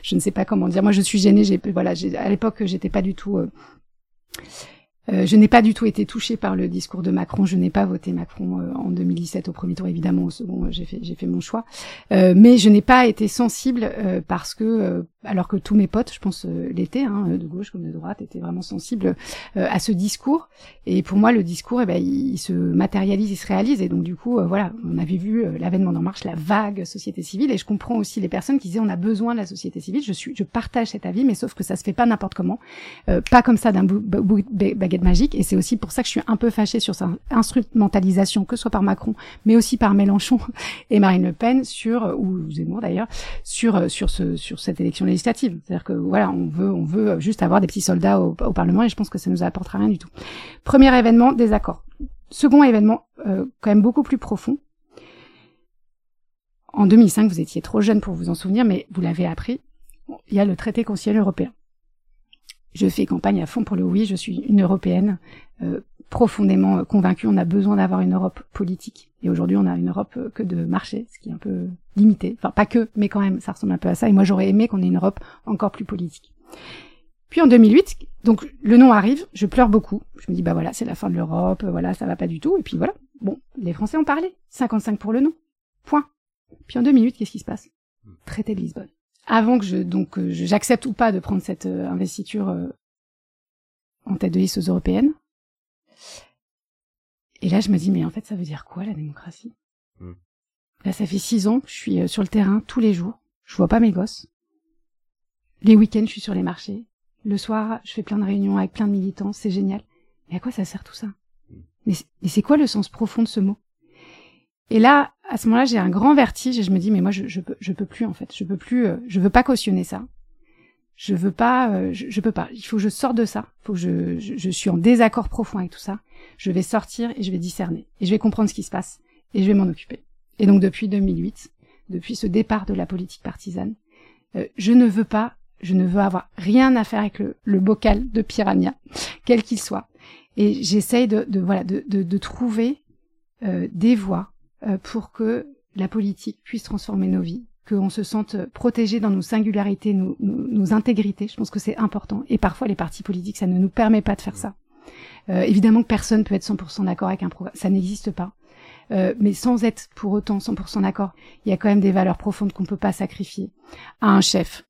je ne sais pas comment dire. Moi, je suis gênée. J'ai voilà, à l'époque, j'étais pas du tout. Euh, euh, je n'ai pas du tout été touchée par le discours de Macron. Je n'ai pas voté Macron euh, en 2017 au premier tour, évidemment. Au second, j'ai fait, j'ai fait mon choix. mais je n'ai pas été sensible parce que alors que tous mes potes, je pense euh, l'été, hein, de gauche comme de droite, étaient vraiment sensibles euh, à ce discours. Et pour moi, le discours, eh ben, il, se matérialise, il se réalise. Et donc du coup, euh, voilà, on avait vu l'avènement d'En Marche, la vague société civile. Et je comprends aussi les personnes qui disaient on a besoin de la société civile. Je suis, je partage cet avis, mais sauf que ça se fait pas n'importe comment, pas comme ça d'un bout de baguette magique. Et c'est aussi pour ça que je suis un peu fâchée sur sa instrumentalisation, que ce soit par Macron, mais aussi par Mélenchon et Marine Le Pen sur, ou Zemmour d'ailleurs, sur sur ce sur cette élection c'est-à-dire que voilà, on veut, on veut juste avoir des petits soldats au, Parlement et je pense que ça nous apportera rien du tout. Premier événement, désaccord. Second événement, euh, quand même beaucoup plus profond. En 2005, vous étiez trop jeune pour vous en souvenir, mais vous l'avez appris. Il y a le traité concilial européen. Je fais campagne à fond pour le oui, je suis une européenne. Euh, profondément euh, convaincu, on a besoin d'avoir une Europe politique. Et aujourd'hui, on a une Europe euh, que de marché, ce qui est un peu limité. Enfin, pas que, mais quand même, ça ressemble un peu à ça. Et moi, j'aurais aimé qu'on ait une Europe encore plus politique. Puis en 2008, donc le nom arrive, je pleure beaucoup. Je me dis, bah voilà, c'est la fin de l'Europe, voilà, ça va pas du tout. Et puis voilà, bon, les Français ont parlé. 55 pour le nom. Point. Puis en 2008, qu'est-ce qui se passe? Traité de Lisbonne. Avant que je donc euh, j'accepte ou pas de prendre cette investiture en tête de liste aux européennes, et là, je me dis, mais en fait, ça veut dire quoi la démocratie? Hmm. Là, ça fait six ans que je suis euh, sur le terrain tous les jours. Je vois pas mes gosses. Les week-ends, je suis sur les marchés. Le soir, je fais plein de réunions avec plein de militants. C'est génial. Mais à quoi ça sert tout ça? Hmm. Mais, c'est quoi le sens profond de ce mot? Et là, à ce moment-là, j'ai un grand vertige et je me dis, mais moi, je, je, peux, je peux plus en fait. Je peux plus. Euh, je veux pas cautionner ça je veux pas, euh, je, peux pas. Il faut que je sorte de ça. Il faut que je, je, suis en désaccord profond avec tout ça. Je vais sortir et je vais discerner et je vais comprendre ce qui se passe et je vais m'en occuper. Et donc depuis 2008, depuis ce départ de la politique partisane, euh, je ne veux pas, je ne veux avoir rien à faire avec le, le bocal de piranha, quel qu'il soit. Et j'essaye de, de, voilà de, de, de trouver euh, des voies pour que la politique puisse transformer nos vies, qu'on se sente protégé dans nos singularités, nos, nos, intégrités. Je pense que c'est important. Et parfois, les partis politiques, ça ne nous permet pas de faire ça. Euh, évidemment que personne peut être 100% d'accord avec un programme. Ça n'existe pas. Euh, mais sans être pour autant 100% d'accord, il y a quand même des valeurs profondes qu'on ne peut pas sacrifier à un chef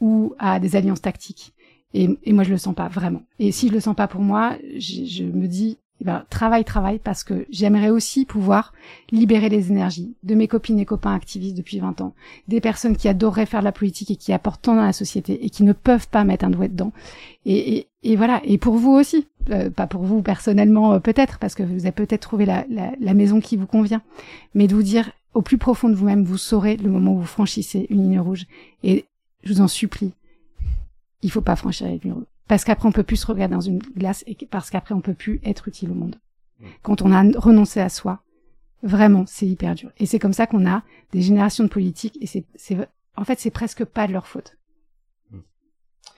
ou à des alliances tactiques. Et, moi, je le sens pas vraiment. Et si je le sens pas pour moi, je me dis, eh ben, travail, travail, parce que j'aimerais aussi pouvoir libérer les énergies de mes copines et copains activistes depuis 20 ans, des personnes qui adoreraient faire de la politique et qui apportent tant dans la société et qui ne peuvent pas mettre un doigt dedans. Et, voilà, et pour vous aussi, euh, pas pour vous personnellement euh, peut-être, parce que vous avez peut-être trouvé la, maison qui vous convient, mais de vous dire au plus profond de vous-même, vous saurez le moment où vous franchissez une ligne rouge. Et je vous en supplie, il faut pas franchir la ligne rouge parce qu'après on peut plus se regarder dans une glace et parce qu'après on peut plus être utile au monde. Mm. Quand on a renoncé à soi, vraiment, c'est hyper dur. Et c'est comme ça qu'on a des générations de politiques et c'est, c'est, en fait, c'est presque pas de leur faute. Mm.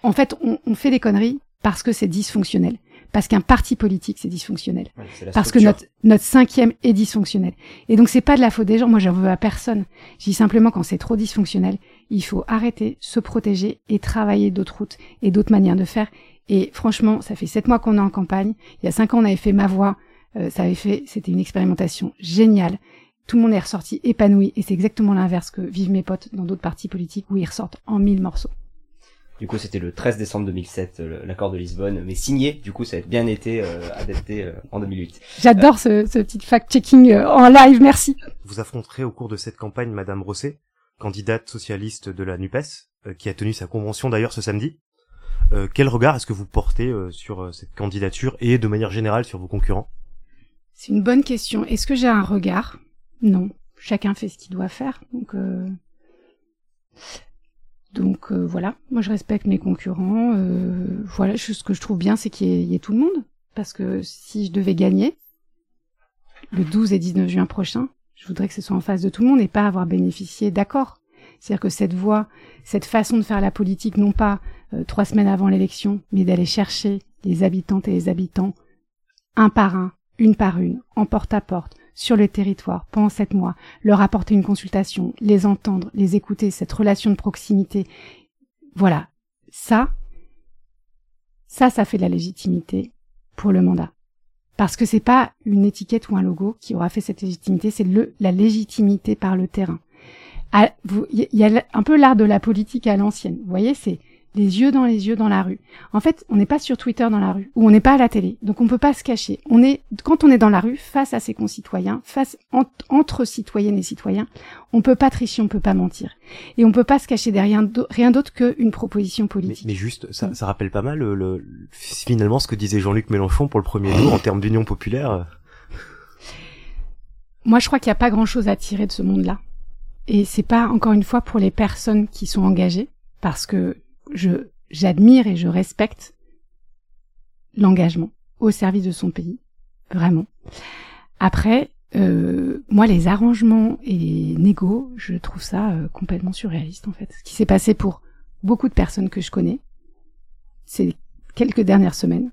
En fait, on, on fait des conneries parce que c'est dysfonctionnel parce qu'un parti politique c'est dysfonctionnel, parce que notre notre cinquième est dysfonctionnel. Et donc c'est pas de la faute des gens. Moi j'en veux à personne. Je dis simplement quand c'est trop dysfonctionnel, il faut arrêter, se protéger et travailler d'autres routes et d'autres manières de faire. Et franchement, ça fait sept mois qu'on est en campagne. Il y a cinq ans on avait fait ma voix. Euh, ça avait fait, c'était une expérimentation géniale. Tout le monde est ressorti épanoui et c'est exactement l'inverse que vivent mes potes dans d'autres partis politiques où ils ressortent en mille morceaux. Du coup, c'était le 13 décembre 2007, l'accord de Lisbonne, mais signé. Du coup, ça a bien été euh, adapté euh, en 2008. J'adore ce, ce, petit fact-checking euh, en live. Merci. Vous affronterez au cours de cette campagne Madame Rosset, candidate socialiste de la Nupes, qui a tenu sa convention d'ailleurs ce samedi. quel regard est-ce que vous portez sur cette candidature et de manière générale sur vos concurrents? C'est une bonne question. Est-ce que j'ai un regard? Non. Chacun fait ce qu'il doit faire. Donc voilà, moi je respecte mes concurrents. voilà, ce que je trouve bien, c'est qu'il y, ait tout le monde. Parce que si je devais gagner, le 12 et 19 juin prochain, je voudrais que ce soit en face de tout le monde et pas avoir bénéficié d'accords. C'est-à-dire que cette voie, cette façon de faire la politique, non pas trois semaines avant l'élection, mais d'aller chercher les habitantes et les habitants un par un, une par une, en porte à porte, sur le territoire pendant sept mois, leur apporter une consultation, les entendre, les écouter, cette relation de proximité. Voilà. Ça, ça, ça fait de la légitimité pour le mandat. Parce que c'est pas une étiquette ou un logo qui aura fait cette légitimité, c'est le, la légitimité par le terrain. Il y a un peu l'art de la politique à l'ancienne. Vous voyez, c'est les yeux dans les yeux dans la rue. En fait, on n'est pas sur Twitter dans la rue, ou on n'est pas à la télé, donc on peut pas se cacher. On est, quand on est dans la rue, face à ses concitoyens, face entre citoyennes et citoyens, on peut pas tricher, on peut pas mentir, et on peut pas se cacher derrière rien d'autre qu'une proposition politique. Mais, juste, ça, ça rappelle pas mal le, finalement ce que disait Jean-Luc Mélenchon pour le premier tour en termes d'union populaire. Moi, je crois qu'il n'y a pas grand-chose à tirer de ce monde-là, et c'est pas encore une fois pour les personnes qui sont engagées, parce que je j'admire et je respecte l'engagement au service de son pays, vraiment. Après, euh, moi, les arrangements et les négos, je trouve ça euh, complètement surréaliste en fait. Ce qui s'est passé pour beaucoup de personnes que je connais ces quelques dernières semaines,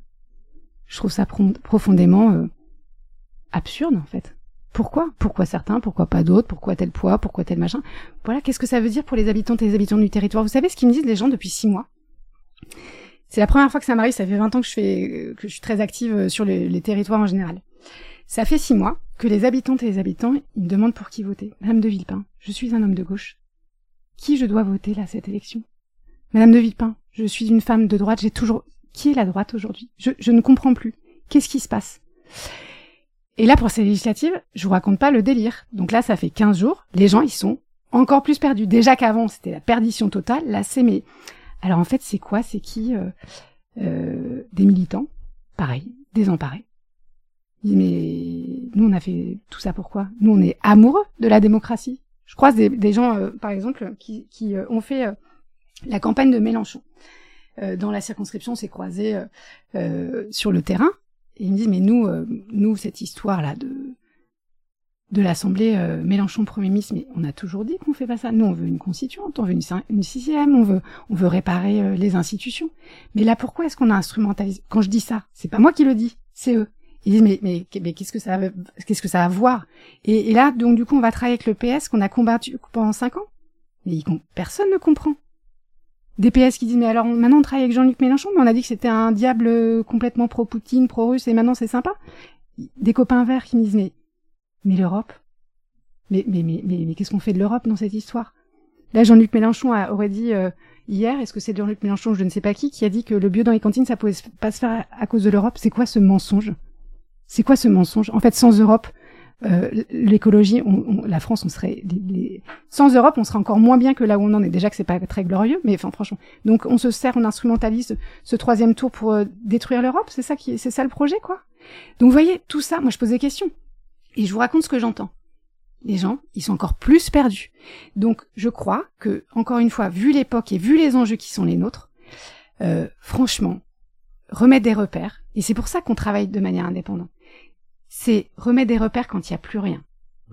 je trouve ça profondément euh, absurde en fait. Pourquoi? Pourquoi certains? Pourquoi pas d'autres? Pourquoi tel poids? Pourquoi tel machin? Voilà, qu'est-ce que ça veut dire pour les habitantes et les habitants du territoire? Vous savez ce qu'ils me disent les gens depuis six mois? C'est la première fois que ça m'arrive, ça fait 20 ans que je fais que je suis très active euh, sur les, territoires en général. Ça fait six mois que les habitantes et les habitants, ils me demandent pour qui voter. Madame de Villepin, je suis un homme de gauche. Qui je dois voter là cette élection? Madame de Villepin, je suis une femme de droite, j'ai toujours... Qui est la droite aujourd'hui? Je ne comprends plus. Qu'est-ce qui se passe? Et là, pour ces législatives, je vous raconte pas le délire. Donc là, ça fait 15 jours. Les gens, ils sont encore plus perdus. Déjà qu'avant, c'était la perdition totale. Là, c'est mais... Alors en fait, c'est quoi? C'est qui euh, euh, Des militants, pareil, désemparés. Mais nous, on a fait tout ça pourquoi Nous, on est amoureux de la démocratie. Je croise des, gens, euh, par exemple, qui, qui ont fait la campagne de Mélenchon. dans la circonscription, on s'est croisés sur le terrain et ils me disent, mais nous, euh, nous, cette histoire-là de de l'Assemblée euh, Mélenchon Premier ministre, mais on a toujours dit qu'on fait pas ça. Nous, on veut une constituante, on veut une, sixième, on veut, on veut réparer euh, les institutions. Mais là, pourquoi est-ce qu'on a instrumentalisé? Quand je dis ça, c'est pas moi qui le dis, c'est eux. Ils disent mais mais, mais qu'est-ce que ça qu'est-ce que ça va à voir? Et, là donc du coup on va travailler avec le PS qu'on a combattu pendant cinq ans. Mais personne ne comprend. DPS qui disent mais alors maintenant on travaille avec Jean-Luc Mélenchon mais on a dit que c'était un diable complètement pro-Poutine, pro-russe et maintenant c'est sympa. Des copains verts qui me disent mais mais l'Europe? Mais mais mais mais, qu'est-ce qu'on fait de l'Europe dans cette histoire? Là Jean-Luc Mélenchon aurait dit euh, hier, est-ce que c'est Jean-Luc Mélenchon, je ne sais pas qui, qui a dit que le bio dans les cantines ça pouvait pas se faire à cause de l'Europe? C'est quoi ce mensonge? C'est quoi ce mensonge? En fait, sans Europe, euh, l'écologie, la France, on serait les, sans Europe, on serait encore moins bien que là où on en est. Déjà que c'est pas très glorieux, mais enfin franchement. Donc on se sert, on instrumentalise ce troisième tour pour euh, détruire l'Europe. C'est ça qui, c'est ça le projet, quoi. Donc vous voyez, tout ça, moi je pose des questions et je vous raconte ce que j'entends. Les gens, ils sont encore plus perdus. Donc je crois que encore une fois, vu l'époque et vu les enjeux qui sont les nôtres, euh, franchement, remettre des repères. Et c'est pour ça qu'on travaille de manière indépendante c'est remettre des repères quand il n'y a plus rien.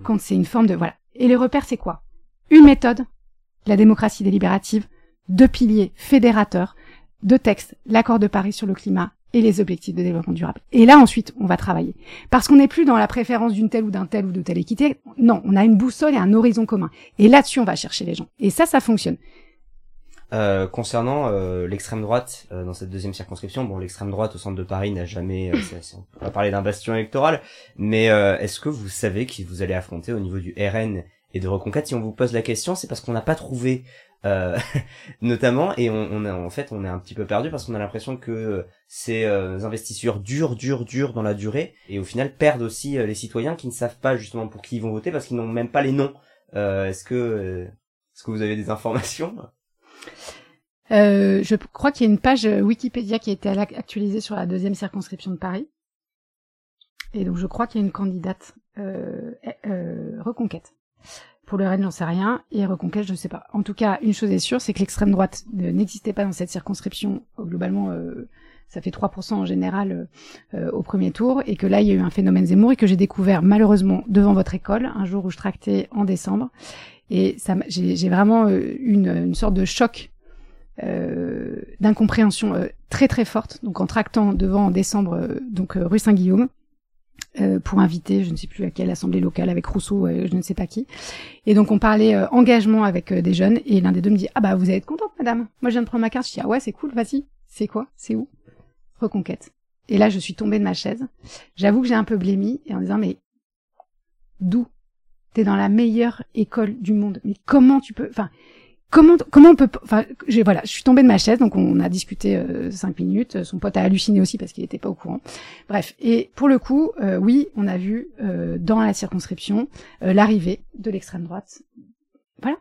Quand c'est une forme de... Voilà. Et les repères, c'est quoi? Une méthode, la démocratie délibérative, deux piliers fédérateurs, deux textes, l'accord de Paris sur le climat et les objectifs de développement durable. Et là, ensuite, on va travailler. Parce qu'on n'est plus dans la préférence d'une telle ou d'un tel ou de telle équité. Non, on a une boussole et un horizon commun. Et là-dessus, on va chercher les gens. Et ça, ça fonctionne. Euh, concernant euh, l'extrême droite euh, dans cette deuxième circonscription, bon, l'extrême droite au centre de Paris n'a jamais, on peut pas parler d'un bastion électoral, mais est-ce que vous savez qui vous allez affronter au niveau du RN et de Reconquête? Si on vous pose la question, c'est parce qu'on n'a pas trouvé, notamment, et on, on en fait, on est un petit peu perdu parce qu'on a l'impression que ces investisseurs durent, durent, durent dans la durée, et au final perdent aussi les citoyens qui ne savent pas justement pour qui ils vont voter parce qu'ils n'ont même pas les noms. est-ce que, est-ce que vous avez des informations? Euh, je crois qu'il y a une page Wikipédia qui a été actualisée sur la deuxième circonscription de Paris. Et donc je crois qu'il y a une candidate euh, euh, reconquête. Pour le RN, j'en sais rien. Et Reconquête, je ne sais pas. En tout cas, une chose est sûre, c'est que l'extrême droite n'existait pas dans cette circonscription. Globalement, euh, ça fait 3% en général euh, au premier tour. Et que là, il y a eu un phénomène Zemmour et que j'ai découvert malheureusement devant votre école, un jour où je tractais en décembre. Et ça, j'ai vraiment une, une sorte de choc euh, d'incompréhension euh, très très forte. Donc en tractant devant en décembre, euh, donc rue Saint-Guillaume, pour inviter, je ne sais plus à quelle assemblée locale, avec Rousseau, je ne sais pas qui. Et donc on parlait engagement avec des jeunes, et l'un des deux me dit ah bah vous allez être contente madame. Moi je viens de prendre ma carte. Je dis ah ouais c'est cool, vas-y. C'est quoi? C'est où Reconquête. Et là je suis tombée de ma chaise. J'avoue que j'ai un peu blémi et en disant mais d'où T'es dans la meilleure école du monde. Mais comment tu peux Enfin, comment comment on peut enfin j'ai voilà je suis tombée de ma chaise donc on a discuté euh, cinq minutes. Son pote a halluciné aussi parce qu'il n'était pas au courant. Bref et pour le coup euh, oui on a vu euh, dans la circonscription l'arrivée de l'extrême droite. Voilà.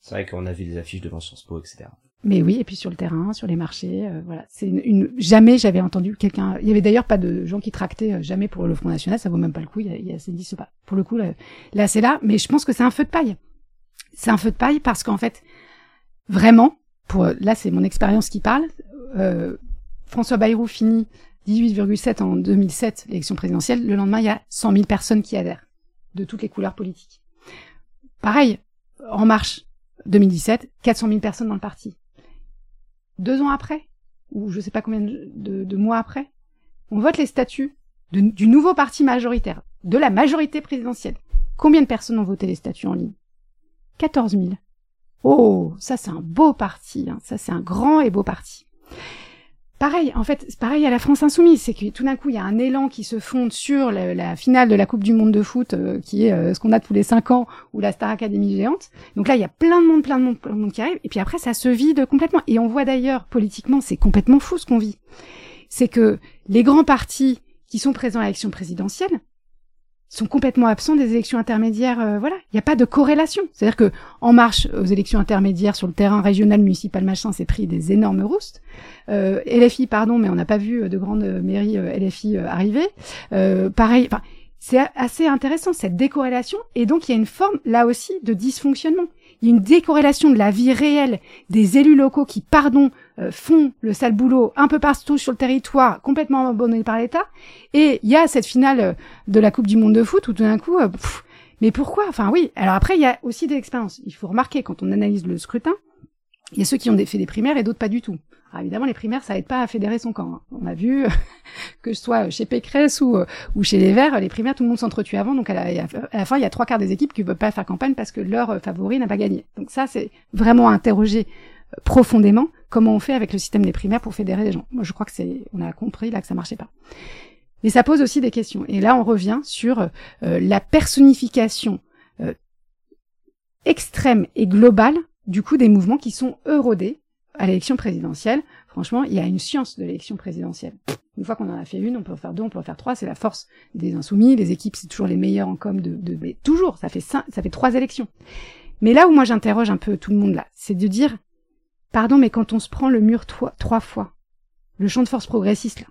C'est vrai qu'on a vu des affiches devant Sciences Po etc mais oui et puis sur le terrain sur les marchés voilà c'est une, jamais j'avais entendu quelqu'un il y avait d'ailleurs pas de gens qui tractaient jamais pour le Front National ça vaut même pas le coup il y a, il y a pas pour le coup là, là c'est là mais je pense que c'est un feu de paille c'est un feu de paille parce qu'en fait, vraiment, pour là c'est mon expérience qui parle, euh, François Bayrou finit 18,7 en 2007, l'élection présidentielle. Le lendemain, il y a 100 000 personnes qui adhèrent, de toutes les couleurs politiques. Pareil, En Marche, 2017, 400 000 personnes dans le parti. Deux ans après, ou je sais pas combien de, mois après, on vote les statuts du nouveau parti majoritaire, de la majorité présidentielle. Combien de personnes ont voté les statuts en ligne? 14 000. Oh, ça c'est un beau parti, hein. ça c'est un grand et beau parti. Pareil, en fait, c'est pareil à la France Insoumise, c'est que tout d'un coup, il y a un élan qui se fonde sur la, finale de la Coupe du Monde de foot, euh, qui est euh, ce qu'on a tous les cinq ans, ou la Star Academy géante. Donc là, il y a plein de monde, plein de monde, plein de monde qui arrive, et puis après, ça se vide complètement. Et on voit d'ailleurs, politiquement, c'est complètement fou ce qu'on vit. C'est que les grands partis qui sont présents à l'élection présidentielle, sont complètement absents des élections intermédiaires. Euh, voilà, il n'y a pas de corrélation. C'est-à-dire que En Marche, aux élections intermédiaires sur le terrain régional, municipal, machin, c'est pris des énormes roustes. Euh, LFI, pardon, mais on n'a pas vu euh, de grandes mairies LFI arriver. pareil, enfin, c'est assez intéressant cette décorrélation. Et donc il y a une forme là aussi de dysfonctionnement. Il y a une décorrélation de la vie réelle des élus locaux qui, pardon, euh, font le sale boulot un peu partout sur le territoire, complètement abandonné par l'État. Et il y a cette finale euh, de la Coupe du Monde de foot où tout d'un coup, euh, mais pourquoi? Enfin oui. Alors après, il y a aussi des expériences. Il faut remarquer quand on analyse le scrutin, il y a ceux qui ont fait des primaires et d'autres pas du tout. Alors évidemment, les primaires, ça aide pas à fédérer son camp. Hein. On a vu que ce soit chez Pécresse ou, chez les Verts, les primaires, tout le monde s'entretue avant. Donc à la, fin, il y a trois quarts des équipes qui ne veulent pas faire campagne parce que leur favori n'a pas gagné. Donc ça, c'est vraiment interroger profondément comment on fait avec le système des primaires pour fédérer les gens. Moi, je crois que c'est, on a compris là que ça marchait pas. Mais ça pose aussi des questions. Et là, on revient sur euh, la personnification euh, extrême et globale du coup des mouvements qui sont eurodés à l'élection présidentielle. Franchement, il y a une science de l'élection présidentielle. Une fois qu'on en a fait une, on peut en faire deux, on peut en faire trois. C'est la force des insoumis. Les équipes, c'est toujours les meilleurs en com de, de toujours. Ça fait cinq, ça fait trois élections. Mais là où moi j'interroge un peu tout le monde là, c'est de dire Pardon, mais quand on se prend le mur trois, fois, le champ de force progressiste, là,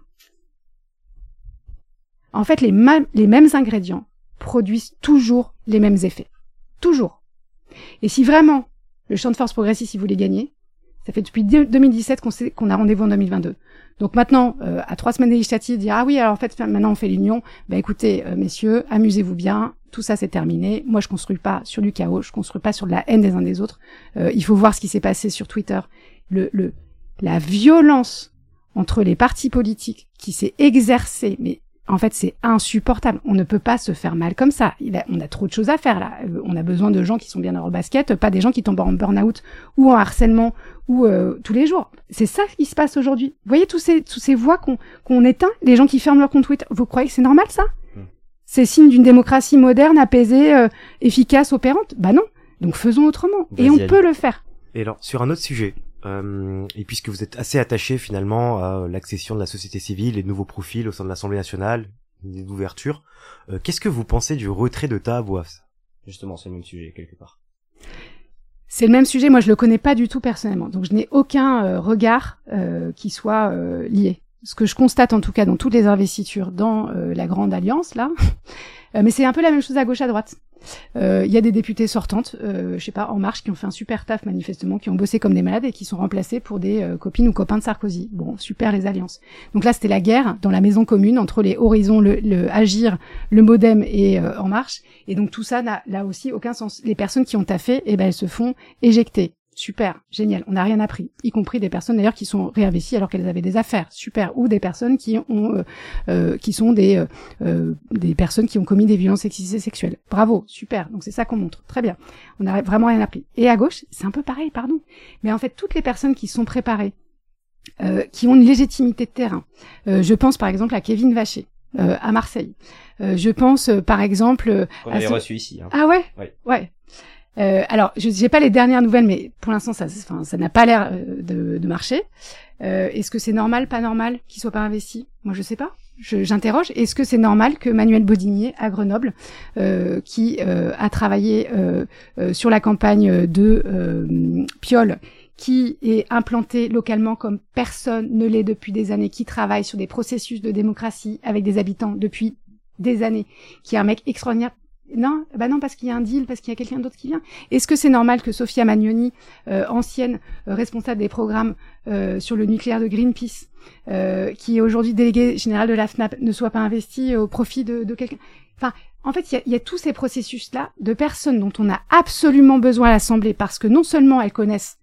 en fait, les, mêmes ingrédients produisent toujours les mêmes effets. Toujours. Et si vraiment le champ de force progressiste, il voulait gagner, ça fait depuis 2017 qu'on qu'on a rendez-vous en 2022. Donc maintenant, euh, à trois semaines législatives, dire ah oui, alors en fait maintenant on fait l'union. Ben écoutez, euh, messieurs, amusez-vous bien. Tout ça c'est terminé. Moi je construis pas sur du chaos, je construis pas sur de la haine des uns des autres. Euh, il faut voir ce qui s'est passé sur Twitter. Le, la violence entre les partis politiques qui s'est exercée, mais en fait, c'est insupportable. On ne peut pas se faire mal comme ça. on a trop de choses à faire là. Euh, on a besoin de gens qui sont bien dans leur basket, pas des gens qui tombent en burn-out ou en harcèlement ou euh, tous les jours. C'est ça qui se passe aujourd'hui. Vous voyez tous ces tous ces voix qu'on qu'on éteint, les gens qui ferment leur compte Twitter. Vous croyez que c'est normal ça? C'est signe d'une démocratie moderne, apaisée, euh, efficace, opérante? Bah non. Donc faisons autrement. Et on peut le faire. Et alors sur un autre sujet, euh, et puisque vous êtes assez attaché finalement à l'accession de la société civile, les nouveaux profils au sein de l'Assemblée nationale, les ouvertures, euh, qu'est-ce que vous pensez du retrait de Tahabouaf Justement, c'est le même sujet quelque part. C'est le même sujet, moi je le connais pas du tout personnellement, donc je n'ai aucun euh, regard qui soit lié. Ce que je constate en tout cas dans toutes les investitures dans la grande alliance là, mais c'est un peu la même chose à gauche à droite. Euh, Il y a des députées sortantes, euh, je sais pas, En Marche, qui ont fait un super taf manifestement, qui ont bossé comme des malades et qui sont remplacés pour des euh, copines ou copains de Sarkozy. Bon, super les alliances. Donc là, c'était la guerre dans la maison commune entre les Horizons, le, le Agir, le MoDem et euh, En Marche. Et donc tout ça n'a là aussi aucun sens. Les personnes qui ont taffé, eh ben elles se font éjecter. Super, génial, on n'a rien appris, y compris des personnes d'ailleurs qui sont réinvesties alors qu'elles avaient des affaires, super, ou des personnes qui ont, euh, euh, qui sont des euh, euh, des personnes qui ont commis des violences sexistes et sexuelles. Bravo, super, donc c'est ça qu'on montre, très bien. On n'a vraiment rien appris. Et à gauche, c'est un peu pareil, pardon, mais en fait toutes les personnes qui sont préparées, euh, qui ont une légitimité de terrain, euh, je pense par exemple à Kevin Vacher. euh, à Marseille. Euh, je pense euh, par exemple Qu'on à avait ce- reçu ici. hein. ah ouais? Ouais. Ouais. Euh, alors, je j'ai pas les dernières nouvelles, mais pour l'instant, ça, enfin, ça n'a pas l'air euh, de, marcher. Euh, Est-ce que c'est normal, pas normal, qu'il soit pas investi? Moi, je sais pas. J'interroge. Est-ce que c'est normal que Manuel Bodinier à Grenoble, euh, qui a travaillé sur la campagne de Piolle, qui est implanté localement comme personne ne l'est depuis des années, qui travaille sur des processus de démocratie avec des habitants depuis des années, qui est un mec extraordinaire. Non, bah non, parce qu'il y a un deal, parce qu'il y a quelqu'un d'autre qui vient. Est-ce que c'est normal que Sofia Magnoni, euh, ancienne euh, responsable des programmes euh, sur le nucléaire de Greenpeace, euh, qui est aujourd'hui déléguée générale de la FNAP, ne soit pas investie au profit de, de quelqu'un? Enfin, en fait, il y a, y a tous ces processus-là de personnes dont on a absolument besoin à l'Assemblée parce que non seulement elles connaissent,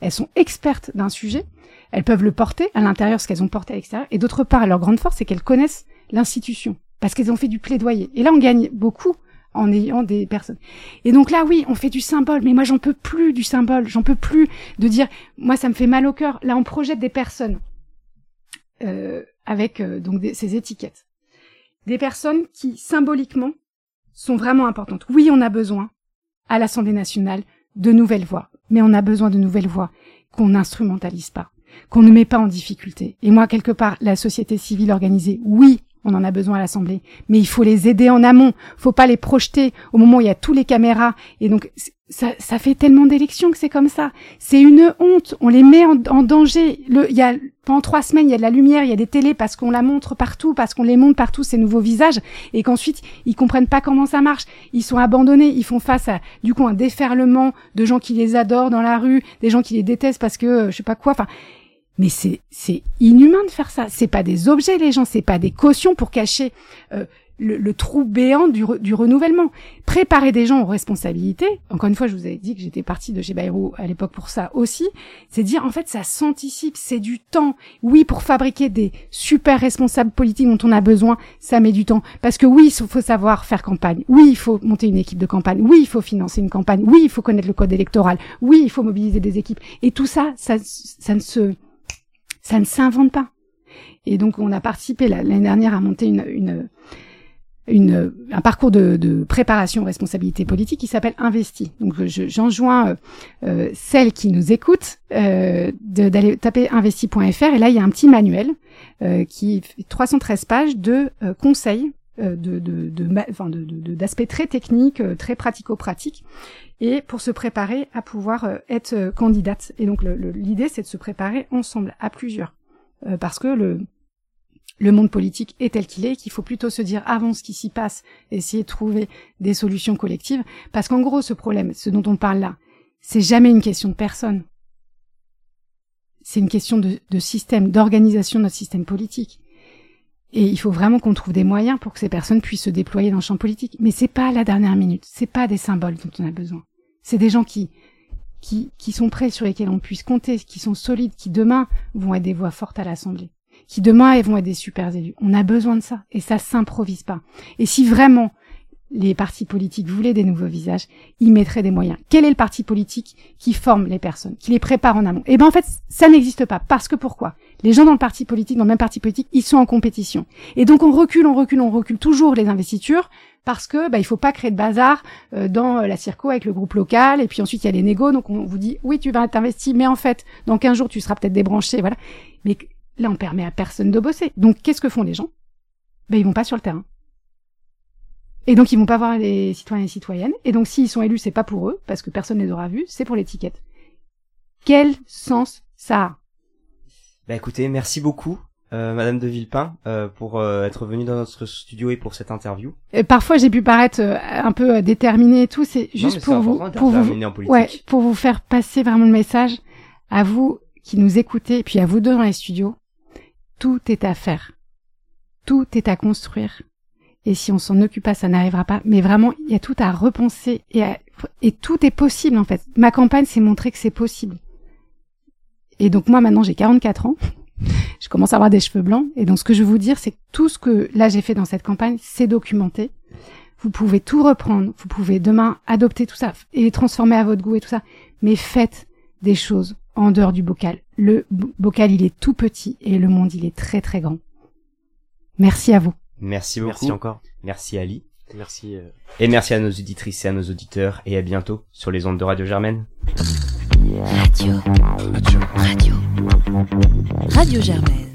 elles sont expertes d'un sujet, elles peuvent le porter à l'intérieur, ce qu'elles ont porté à l'extérieur, et d'autre part, leur grande force, c'est qu'elles connaissent l'institution parce qu'elles ont fait du plaidoyer. Et là, on gagne beaucoup en ayant des personnes. Et donc là, oui, on fait du symbole, mais moi, j'en peux plus du symbole, j'en peux plus de dire, moi, ça me fait mal au cœur. Là, on projette des personnes euh, avec euh, donc ces étiquettes, des personnes qui symboliquement sont vraiment importantes. Oui, on a besoin à l'Assemblée nationale de nouvelles voix, mais on a besoin de nouvelles voix qu'on n'instrumentalise pas, qu'on ne met pas en difficulté. Et moi, quelque part, la société civile organisée, oui, on en a besoin à l'Assemblée, mais il faut les aider en amont. Faut pas les projeter au moment où il y a tous les caméras. Et donc, ça, ça fait tellement d'élections que c'est comme ça. C'est une honte. On les met en, en danger. Le, il y a, pendant trois semaines, il y a de la lumière, il y a des télés parce qu'on la montre partout, parce qu'on les montre partout, ces nouveaux visages, et qu'ensuite, ils comprennent pas comment ça marche. Ils sont abandonnés. Ils font face à, du coup, un déferlement de gens qui les adorent dans la rue, des gens qui les détestent parce que, euh, je sais pas quoi. Enfin, mais c'est c'est inhumain de faire ça. C'est pas des objets, les gens. C'est pas des cautions pour cacher euh, le, le trou béant du, re- du renouvellement. Préparer des gens aux responsabilités. Encore une fois, je vous avais dit que j'étais partie de chez Bayrou à l'époque pour ça aussi. C'est dire en fait ça s'anticipe, c'est du temps. Oui, pour fabriquer des super responsables politiques dont on a besoin, ça met du temps. Parce que oui, il faut savoir faire campagne. Oui, il faut monter une équipe de campagne. Oui, il faut financer une campagne. Oui, il faut connaître le code électoral. Oui, il faut mobiliser des équipes. Et tout ça, ça, ça ne se ça ne s'invente pas. Et donc, on a participé la- l'année dernière à monter une, une, une- un parcours de, de préparation aux responsabilités politiques qui s'appelle Investi. Donc, je- j'enjoins euh, euh, celles qui nous écoutent euh, d'aller taper investi.fr et là, il y a un petit manuel euh, qui fait 313 pages de euh, conseils de, de, d'aspects très techniques, euh, très pratico-pratiques, et pour se préparer à pouvoir euh, être euh, candidate. Et donc l'idée, c'est de se préparer ensemble, à plusieurs, Euh, parce que le le monde politique est tel qu'il est, qu'il faut plutôt se dire avant ce qui s'y passe, essayer de trouver des solutions collectives, parce qu'en gros, ce problème, ce dont on parle là, c'est jamais une question de personne. C'est une question de, de système, d'organisation de notre système politique. Et il faut vraiment qu'on trouve des moyens pour que ces personnes puissent se déployer dans le champ politique. Mais c'est pas la dernière minute. C'est pas des symboles dont on a besoin. C'est des gens qui, qui, qui sont prêts, sur lesquels on puisse compter, qui sont solides, qui demain vont être des voix fortes à l'Assemblée. Qui demain vont être des super élus. On a besoin de ça. Et ça s'improvise pas. Et si vraiment les partis politiques voulaient des nouveaux visages, ils mettraient des moyens. Quel est le parti politique qui forme les personnes, qui les prépare en amont? Eh ben en fait, ça n'existe pas. Parce que pourquoi? Les gens dans le parti politique, dans le même parti politique, ils sont en compétition. Et donc on recule, on recule, on recule toujours les investitures parce que bah, il faut pas créer de bazar euh, dans euh, la circo avec le groupe local. Et puis ensuite il y a les négos. Donc on vous dit oui tu vas être investi mais en fait dans 15 jours tu seras peut-être débranché voilà. Mais là on permet à personne de bosser. Donc qu'est-ce que font les gens? Ben ils vont pas sur le terrain et donc ils vont pas voir les citoyens et citoyennes et donc s'ils sont élus c'est pas pour eux parce que personne ne les aura vus c'est pour l'étiquette quel sens ça a? Bah écoutez, merci beaucoup. euh, Madame de Villepin, euh, pour euh, être venue dans notre studio et pour cette interview. Et parfois, j'ai pu paraître euh, un peu euh, déterminée et tout. C'est juste pour vous, pour vous, ouais, pour vous faire passer vraiment le message à vous qui nous écoutez, et puis à vous deux dans les studios. Tout est à faire. Tout est à construire. Et si on s'en occupe pas, ça n'arrivera pas. Mais vraiment, il y a tout à repenser et, à- et tout est possible en fait. Ma campagne, c'est montrer que c'est possible. Et donc moi maintenant j'ai 44 ans. Je commence à avoir des cheveux blancs. Et donc ce que je veux vous dire, c'est que tout ce que là j'ai fait dans cette campagne, c'est documenté. Vous pouvez tout reprendre. Vous pouvez demain adopter tout ça et transformer à votre goût et tout ça. Mais faites des choses en dehors du bocal. Le bo- bocal, il est tout petit et le monde, il est très très grand. Merci à vous. Merci beaucoup. Merci encore. Merci Ali. Merci. euh, Et merci à nos auditrices et à nos auditeurs. Et à bientôt sur les ondes de Radio Germaine. Radio. Radio. Radio Germaine.